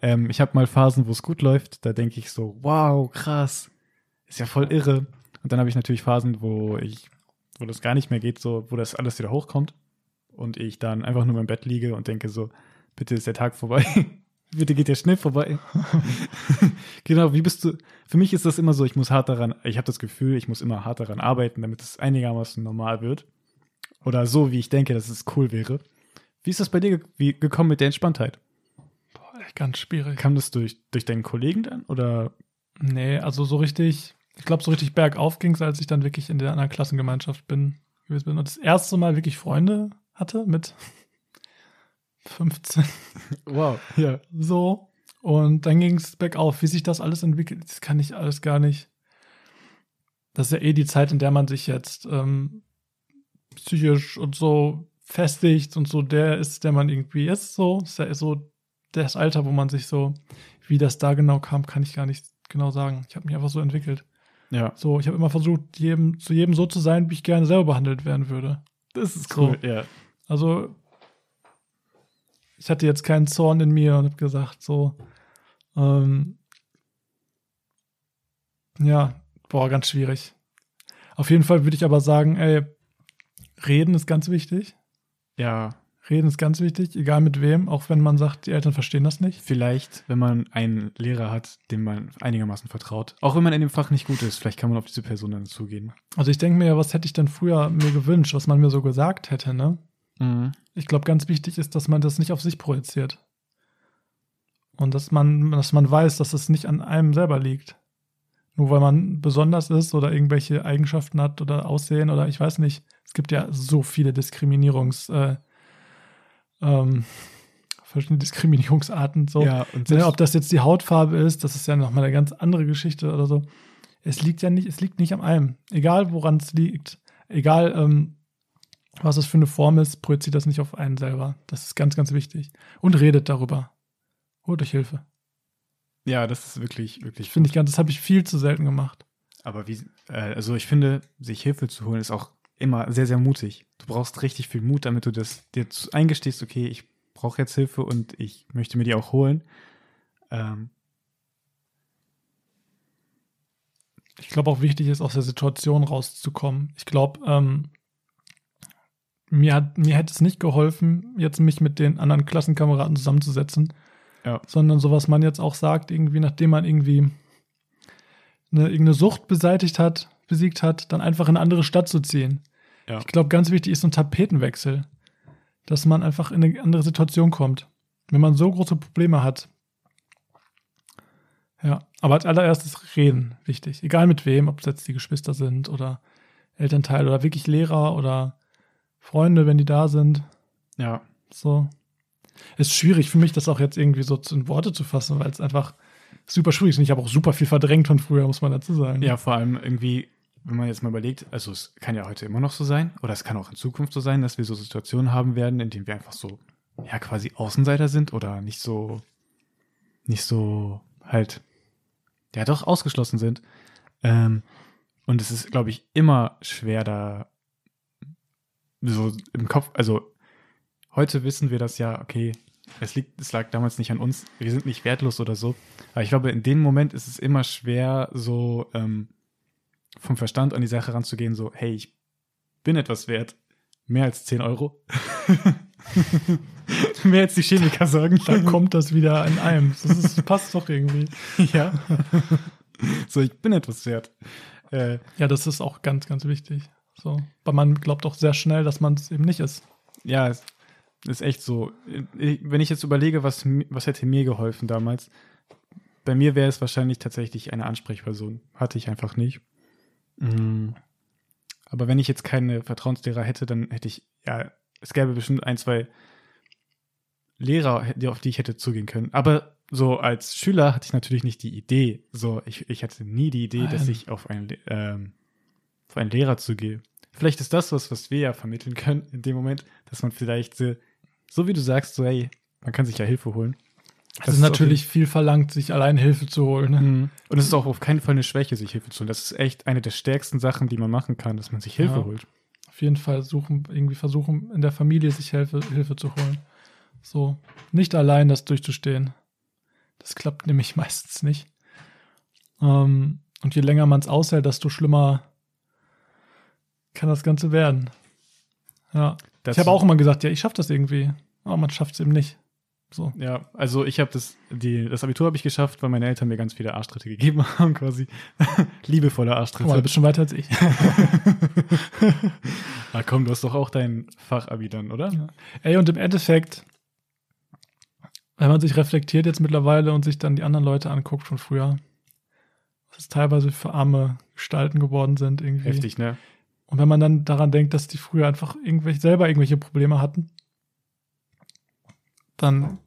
Speaker 1: Ähm, ich habe mal Phasen, wo es gut läuft. Da denke ich so, wow, krass. Ist ja voll irre. Und dann habe ich natürlich Phasen, wo ich, wo das gar nicht mehr geht, so, wo das alles wieder hochkommt. Und ich dann einfach nur im Bett liege und denke so, bitte ist der Tag vorbei. bitte geht der schnell vorbei. genau, wie bist du? Für mich ist das immer so, ich muss hart daran, ich habe das Gefühl, ich muss immer hart daran arbeiten, damit es einigermaßen normal wird. Oder so, wie ich denke, dass es cool wäre. Wie ist das bei dir ge wie, gekommen mit der Entspanntheit?
Speaker 2: Boah, echt ganz schwierig.
Speaker 1: Kam das durch, durch deinen Kollegen dann? Oder
Speaker 2: Nee, also so richtig, ich glaube, so richtig bergauf ging es, als ich dann wirklich in der anderen Klassengemeinschaft bin, gewesen bin und das erste Mal wirklich Freunde hatte mit 15.
Speaker 1: wow, ja.
Speaker 2: So. Und dann ging es bergauf. Wie sich das alles entwickelt, das kann ich alles gar nicht. Das ist ja eh die Zeit, in der man sich jetzt ähm, psychisch und so festigt und so der ist, der man irgendwie ist. So, das ist ja so das Alter, wo man sich so, wie das da genau kam, kann ich gar nicht genau sagen. Ich habe mich einfach so entwickelt.
Speaker 1: Ja,
Speaker 2: So, ich habe immer versucht, jedem, zu jedem so zu sein, wie ich gerne selber behandelt werden würde.
Speaker 1: das ist
Speaker 2: So.
Speaker 1: cool. Ja.
Speaker 2: Also, ich hatte jetzt keinen Zorn in mir und habe gesagt, so, ähm, ja, boah, ganz schwierig. Auf jeden Fall würde ich aber sagen, ey, reden ist ganz wichtig.
Speaker 1: ja,
Speaker 2: Reden ist ganz wichtig, egal mit wem, auch wenn man sagt, die Eltern verstehen das nicht.
Speaker 1: vielleicht, wenn man einen Lehrer hat, dem man einigermaßen vertraut. Auch wenn man in dem Fach nicht gut ist, vielleicht kann man auf diese Person dann zugehen.
Speaker 2: Also ich denke mir ja, was hätte ich denn früher mir gewünscht, was man mir so gesagt hätte, ne?
Speaker 1: Mhm.
Speaker 2: Ich glaube, ganz wichtig ist, dass man das nicht auf sich projiziert. Und dass man, dass man weiß, dass es nicht an einem selber liegt. Nur weil man besonders ist oder irgendwelche Eigenschaften hat oder Aussehen oder ich weiß nicht. Es gibt ja so viele Diskriminierungs, äh, ähm, verschiedene Diskriminierungsarten. So.
Speaker 1: Ja, und
Speaker 2: Ne,
Speaker 1: selbst,
Speaker 2: ob das jetzt die Hautfarbe ist, das ist ja nochmal eine ganz andere Geschichte oder so. Es liegt ja nicht, es liegt nicht am einem. Egal woran es liegt, egal ähm, was es für eine Form ist, projiziert das nicht auf einen selber. Das ist ganz, ganz wichtig. Und redet darüber. Holt euch Hilfe.
Speaker 1: ja, das ist wirklich, wirklich
Speaker 2: Finde ich ganz, das habe ich viel zu selten gemacht.
Speaker 1: Aber wie, äh, also ich finde, sich Hilfe zu holen, ist auch immer sehr, sehr mutig. Du brauchst richtig viel Mut, damit du das dir eingestehst, okay, ich brauche jetzt Hilfe und ich möchte mir die auch holen. Ähm,
Speaker 2: Ich glaube auch wichtig ist, aus der Situation rauszukommen. Ich glaube, ähm, mir, hat, mir hätte es nicht geholfen, jetzt mich mit den anderen Klassenkameraden zusammenzusetzen,
Speaker 1: Ja.
Speaker 2: sondern so was man jetzt auch sagt, irgendwie, nachdem man irgendwie eine, irgendeine Sucht beseitigt hat, besiegt hat, dann einfach in eine andere Stadt zu ziehen.
Speaker 1: Ja.
Speaker 2: Ich glaube, ganz wichtig ist so ein Tapetenwechsel, dass man einfach in eine andere Situation kommt. Wenn man so große Probleme hat. Ja, aber als allererstes reden, wichtig. Egal mit wem, ob es jetzt die Geschwister sind oder Elternteil oder wirklich Lehrer oder Freunde, wenn die da sind.
Speaker 1: ja,
Speaker 2: So. Ist schwierig für mich, das auch jetzt irgendwie so in Worte zu fassen, weil es einfach super schwierig ist. Und ich habe auch super viel verdrängt von früher, muss man dazu sagen.
Speaker 1: ja, vor allem irgendwie, wenn man jetzt mal überlegt, also es kann ja heute immer noch so sein, oder es kann auch in Zukunft so sein, dass wir so Situationen haben werden, in denen wir einfach so, ja, quasi Außenseiter sind oder nicht so, nicht so halt, ja, doch ausgeschlossen sind. Ähm, und es ist, glaube ich, immer schwer, da so im Kopf, also heute wissen wir das ja, okay, es liegt, es lag damals nicht an uns, wir sind nicht wertlos oder so. Aber ich glaube, in dem Moment ist es immer schwer, so ähm, vom Verstand an die Sache ranzugehen, so, hey, ich bin etwas wert. Mehr als 10 Euro. Mehr als die Chemiker sagen.
Speaker 2: Da kommt das wieder in einem. Das, ist, passt doch irgendwie.
Speaker 1: ja. so, ich bin etwas wert. Äh,
Speaker 2: Ja, das ist auch ganz, ganz wichtig. So. Aber man glaubt auch sehr schnell, dass man es eben nicht ist.
Speaker 1: ja, es- Ist echt so. Wenn ich jetzt überlege, was, was hätte mir geholfen damals, bei mir wäre es wahrscheinlich tatsächlich eine Ansprechperson. Hatte ich einfach nicht. Mm. Aber wenn ich jetzt keine Vertrauenslehrer hätte, dann hätte ich, ja, es gäbe bestimmt ein, zwei Lehrer, die- auf die ich hätte zugehen können. Aber so als Schüler hatte ich natürlich nicht die Idee. So, ich, ich hatte nie die Idee, dass
Speaker 2: Nein.
Speaker 1: ich auf einen, ähm, auf einen Lehrer zugehe. Vielleicht ist das was, was wir ja vermitteln können in dem Moment, dass man vielleicht so, so wie du sagst, so, hey, man kann sich ja Hilfe holen.
Speaker 2: Es
Speaker 1: Das
Speaker 2: ist natürlich viel verlangt, sich allein Hilfe zu holen. Ne?
Speaker 1: Mhm. Und es ist auch auf keinen Fall eine Schwäche, sich Hilfe zu holen. Das ist echt eine der stärksten Sachen, die man machen kann, dass man sich Hilfe
Speaker 2: Ja.
Speaker 1: holt.
Speaker 2: Auf jeden Fall suchen, irgendwie versuchen, in der Familie sich Hilfe, Hilfe zu holen. So, nicht allein das durchzustehen. Das klappt nämlich meistens nicht. Ähm, und je länger man es aushält, desto schlimmer kann das Ganze werden. Ja.
Speaker 1: Das-
Speaker 2: ich habe auch immer gesagt, ja, ich schaffe das irgendwie. Aber man schafft es eben nicht. So.
Speaker 1: Ja, also ich habe das, die, das Abitur habe ich geschafft, weil meine Eltern mir ganz viele Arschtritte gegeben haben, quasi. Liebevolle
Speaker 2: Guck mal, du
Speaker 1: Arschtritte.
Speaker 2: bist schon weiter als ich.
Speaker 1: Ah, komm, du hast doch auch dein Fachabi dann, oder?
Speaker 2: Ja. Ey, und im Endeffekt, wenn man sich reflektiert jetzt mittlerweile und sich dann die anderen Leute anguckt von früher, was es teilweise für arme Gestalten geworden sind irgendwie.
Speaker 1: Heftig, ne?
Speaker 2: Und wenn man dann daran denkt, dass die früher einfach irgendwelche, selber irgendwelche Probleme hatten, dann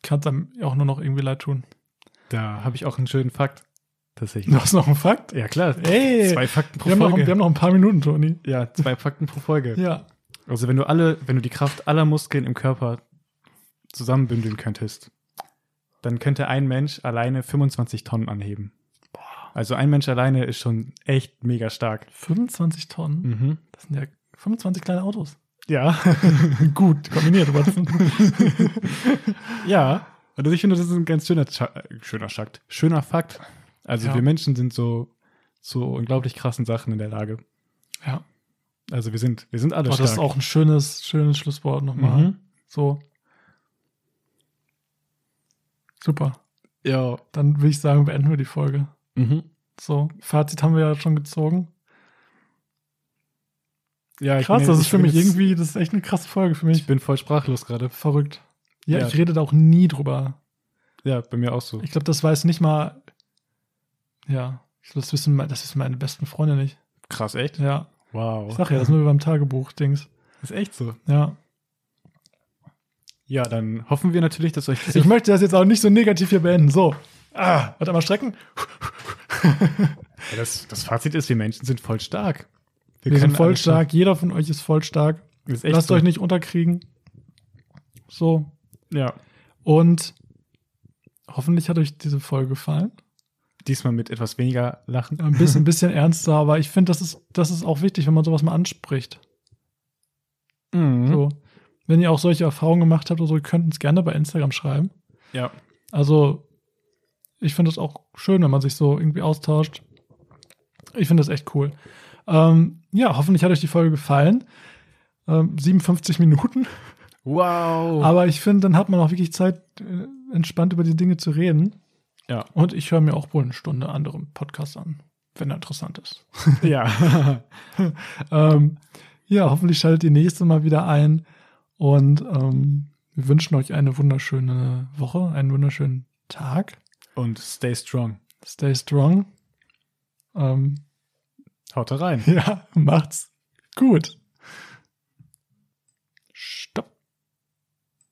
Speaker 2: kann es einem auch nur noch irgendwie leid tun.
Speaker 1: Da habe ich auch einen schönen Fakt. Tatsächlich.
Speaker 2: Du hast noch einen Fakt?
Speaker 1: Ja, klar.
Speaker 2: Ey,
Speaker 1: zwei Fakten pro
Speaker 2: wir haben, noch,
Speaker 1: Folge.
Speaker 2: wir haben noch ein paar Minuten, Toni.
Speaker 1: ja, zwei Fakten pro Folge.
Speaker 2: Ja.
Speaker 1: Also wenn du alle, wenn du die Kraft aller Muskeln im Körper zusammenbündeln könntest, dann könnte ein Mensch alleine 25 Tonnen anheben. Also ein Mensch alleine ist schon echt mega stark.
Speaker 2: 25 Tonnen.
Speaker 1: Mhm.
Speaker 2: Das sind ja 25 kleine Autos.
Speaker 1: Ja.
Speaker 2: Gut, kombiniert, Watson.
Speaker 1: ja. Also ich finde, das ist ein ganz schöner, schöner Schakt. Schöner Fakt. Also
Speaker 2: Ja.
Speaker 1: wir Menschen sind so zu unglaublich krassen Sachen in der Lage.
Speaker 2: ja.
Speaker 1: Also wir sind, wir sind alle
Speaker 2: Oh,
Speaker 1: stark.
Speaker 2: das ist auch ein schönes, schönes Schlusswort nochmal.
Speaker 1: Mhm.
Speaker 2: So. Super.
Speaker 1: Ja.
Speaker 2: Dann würde ich sagen, beenden wir die Folge.
Speaker 1: Mhm.
Speaker 2: So, Fazit haben wir ja schon gezogen.
Speaker 1: Ja, ich
Speaker 2: Krass,
Speaker 1: bin-
Speaker 2: das ist für mich irgendwie, das ist echt eine krasse Folge für mich.
Speaker 1: Ich bin voll sprachlos gerade.
Speaker 2: verrückt. Ja,
Speaker 1: Ja.
Speaker 2: ich rede da auch nie drüber.
Speaker 1: Ja, bei mir auch so.
Speaker 2: Ich glaube, das weiß nicht mal. Ja, ich glaub, das wissen, das wissen meine besten Freunde nicht.
Speaker 1: Krass, echt?
Speaker 2: Ja,
Speaker 1: Wow.
Speaker 2: ich sag ja, das ist nur beim Tagebuch-Dings.
Speaker 1: ist echt so.
Speaker 2: Ja.
Speaker 1: Ja, dann hoffen wir natürlich, dass euch
Speaker 2: Ich möchte das jetzt auch nicht so negativ hier beenden. So. Ah, warte mal strecken.
Speaker 1: Das, das Fazit ist, wir Menschen sind voll stark.
Speaker 2: Wir, sind
Speaker 1: können
Speaker 2: voll stark. Jeder von euch ist voll stark.
Speaker 1: Ist
Speaker 2: Lasst
Speaker 1: so.
Speaker 2: euch nicht unterkriegen. So.
Speaker 1: Ja,
Speaker 2: Und hoffentlich hat euch diese Folge gefallen.
Speaker 1: diesmal mit etwas weniger Lachen.
Speaker 2: Ein bisschen, ein bisschen ernster, aber ich finde, das ist, das ist auch wichtig, wenn man sowas mal anspricht.
Speaker 1: Mhm.
Speaker 2: So. Wenn ihr auch solche Erfahrungen gemacht habt oder so, ihr könnt uns gerne bei Instagram schreiben.
Speaker 1: Ja.
Speaker 2: Also, ich finde es auch schön, wenn man sich so irgendwie austauscht. Ich finde das echt cool. Ähm, ja, hoffentlich hat euch die Folge gefallen. Ähm, 57 Minuten.
Speaker 1: Wow.
Speaker 2: Aber ich finde, dann hat man auch wirklich Zeit, äh, entspannt über die Dinge zu reden.
Speaker 1: ja.
Speaker 2: Und ich höre mir auch wohl eine Stunde anderen Podcast an, wenn er interessant ist.
Speaker 1: ja.
Speaker 2: ähm, ja, hoffentlich schaltet ihr nächstes Mal wieder ein. Und ähm, wir wünschen euch eine wunderschöne Woche, einen wunderschönen Tag.
Speaker 1: Und stay strong.
Speaker 2: Stay strong. Ähm,
Speaker 1: Haut da rein.
Speaker 2: ja, macht's gut.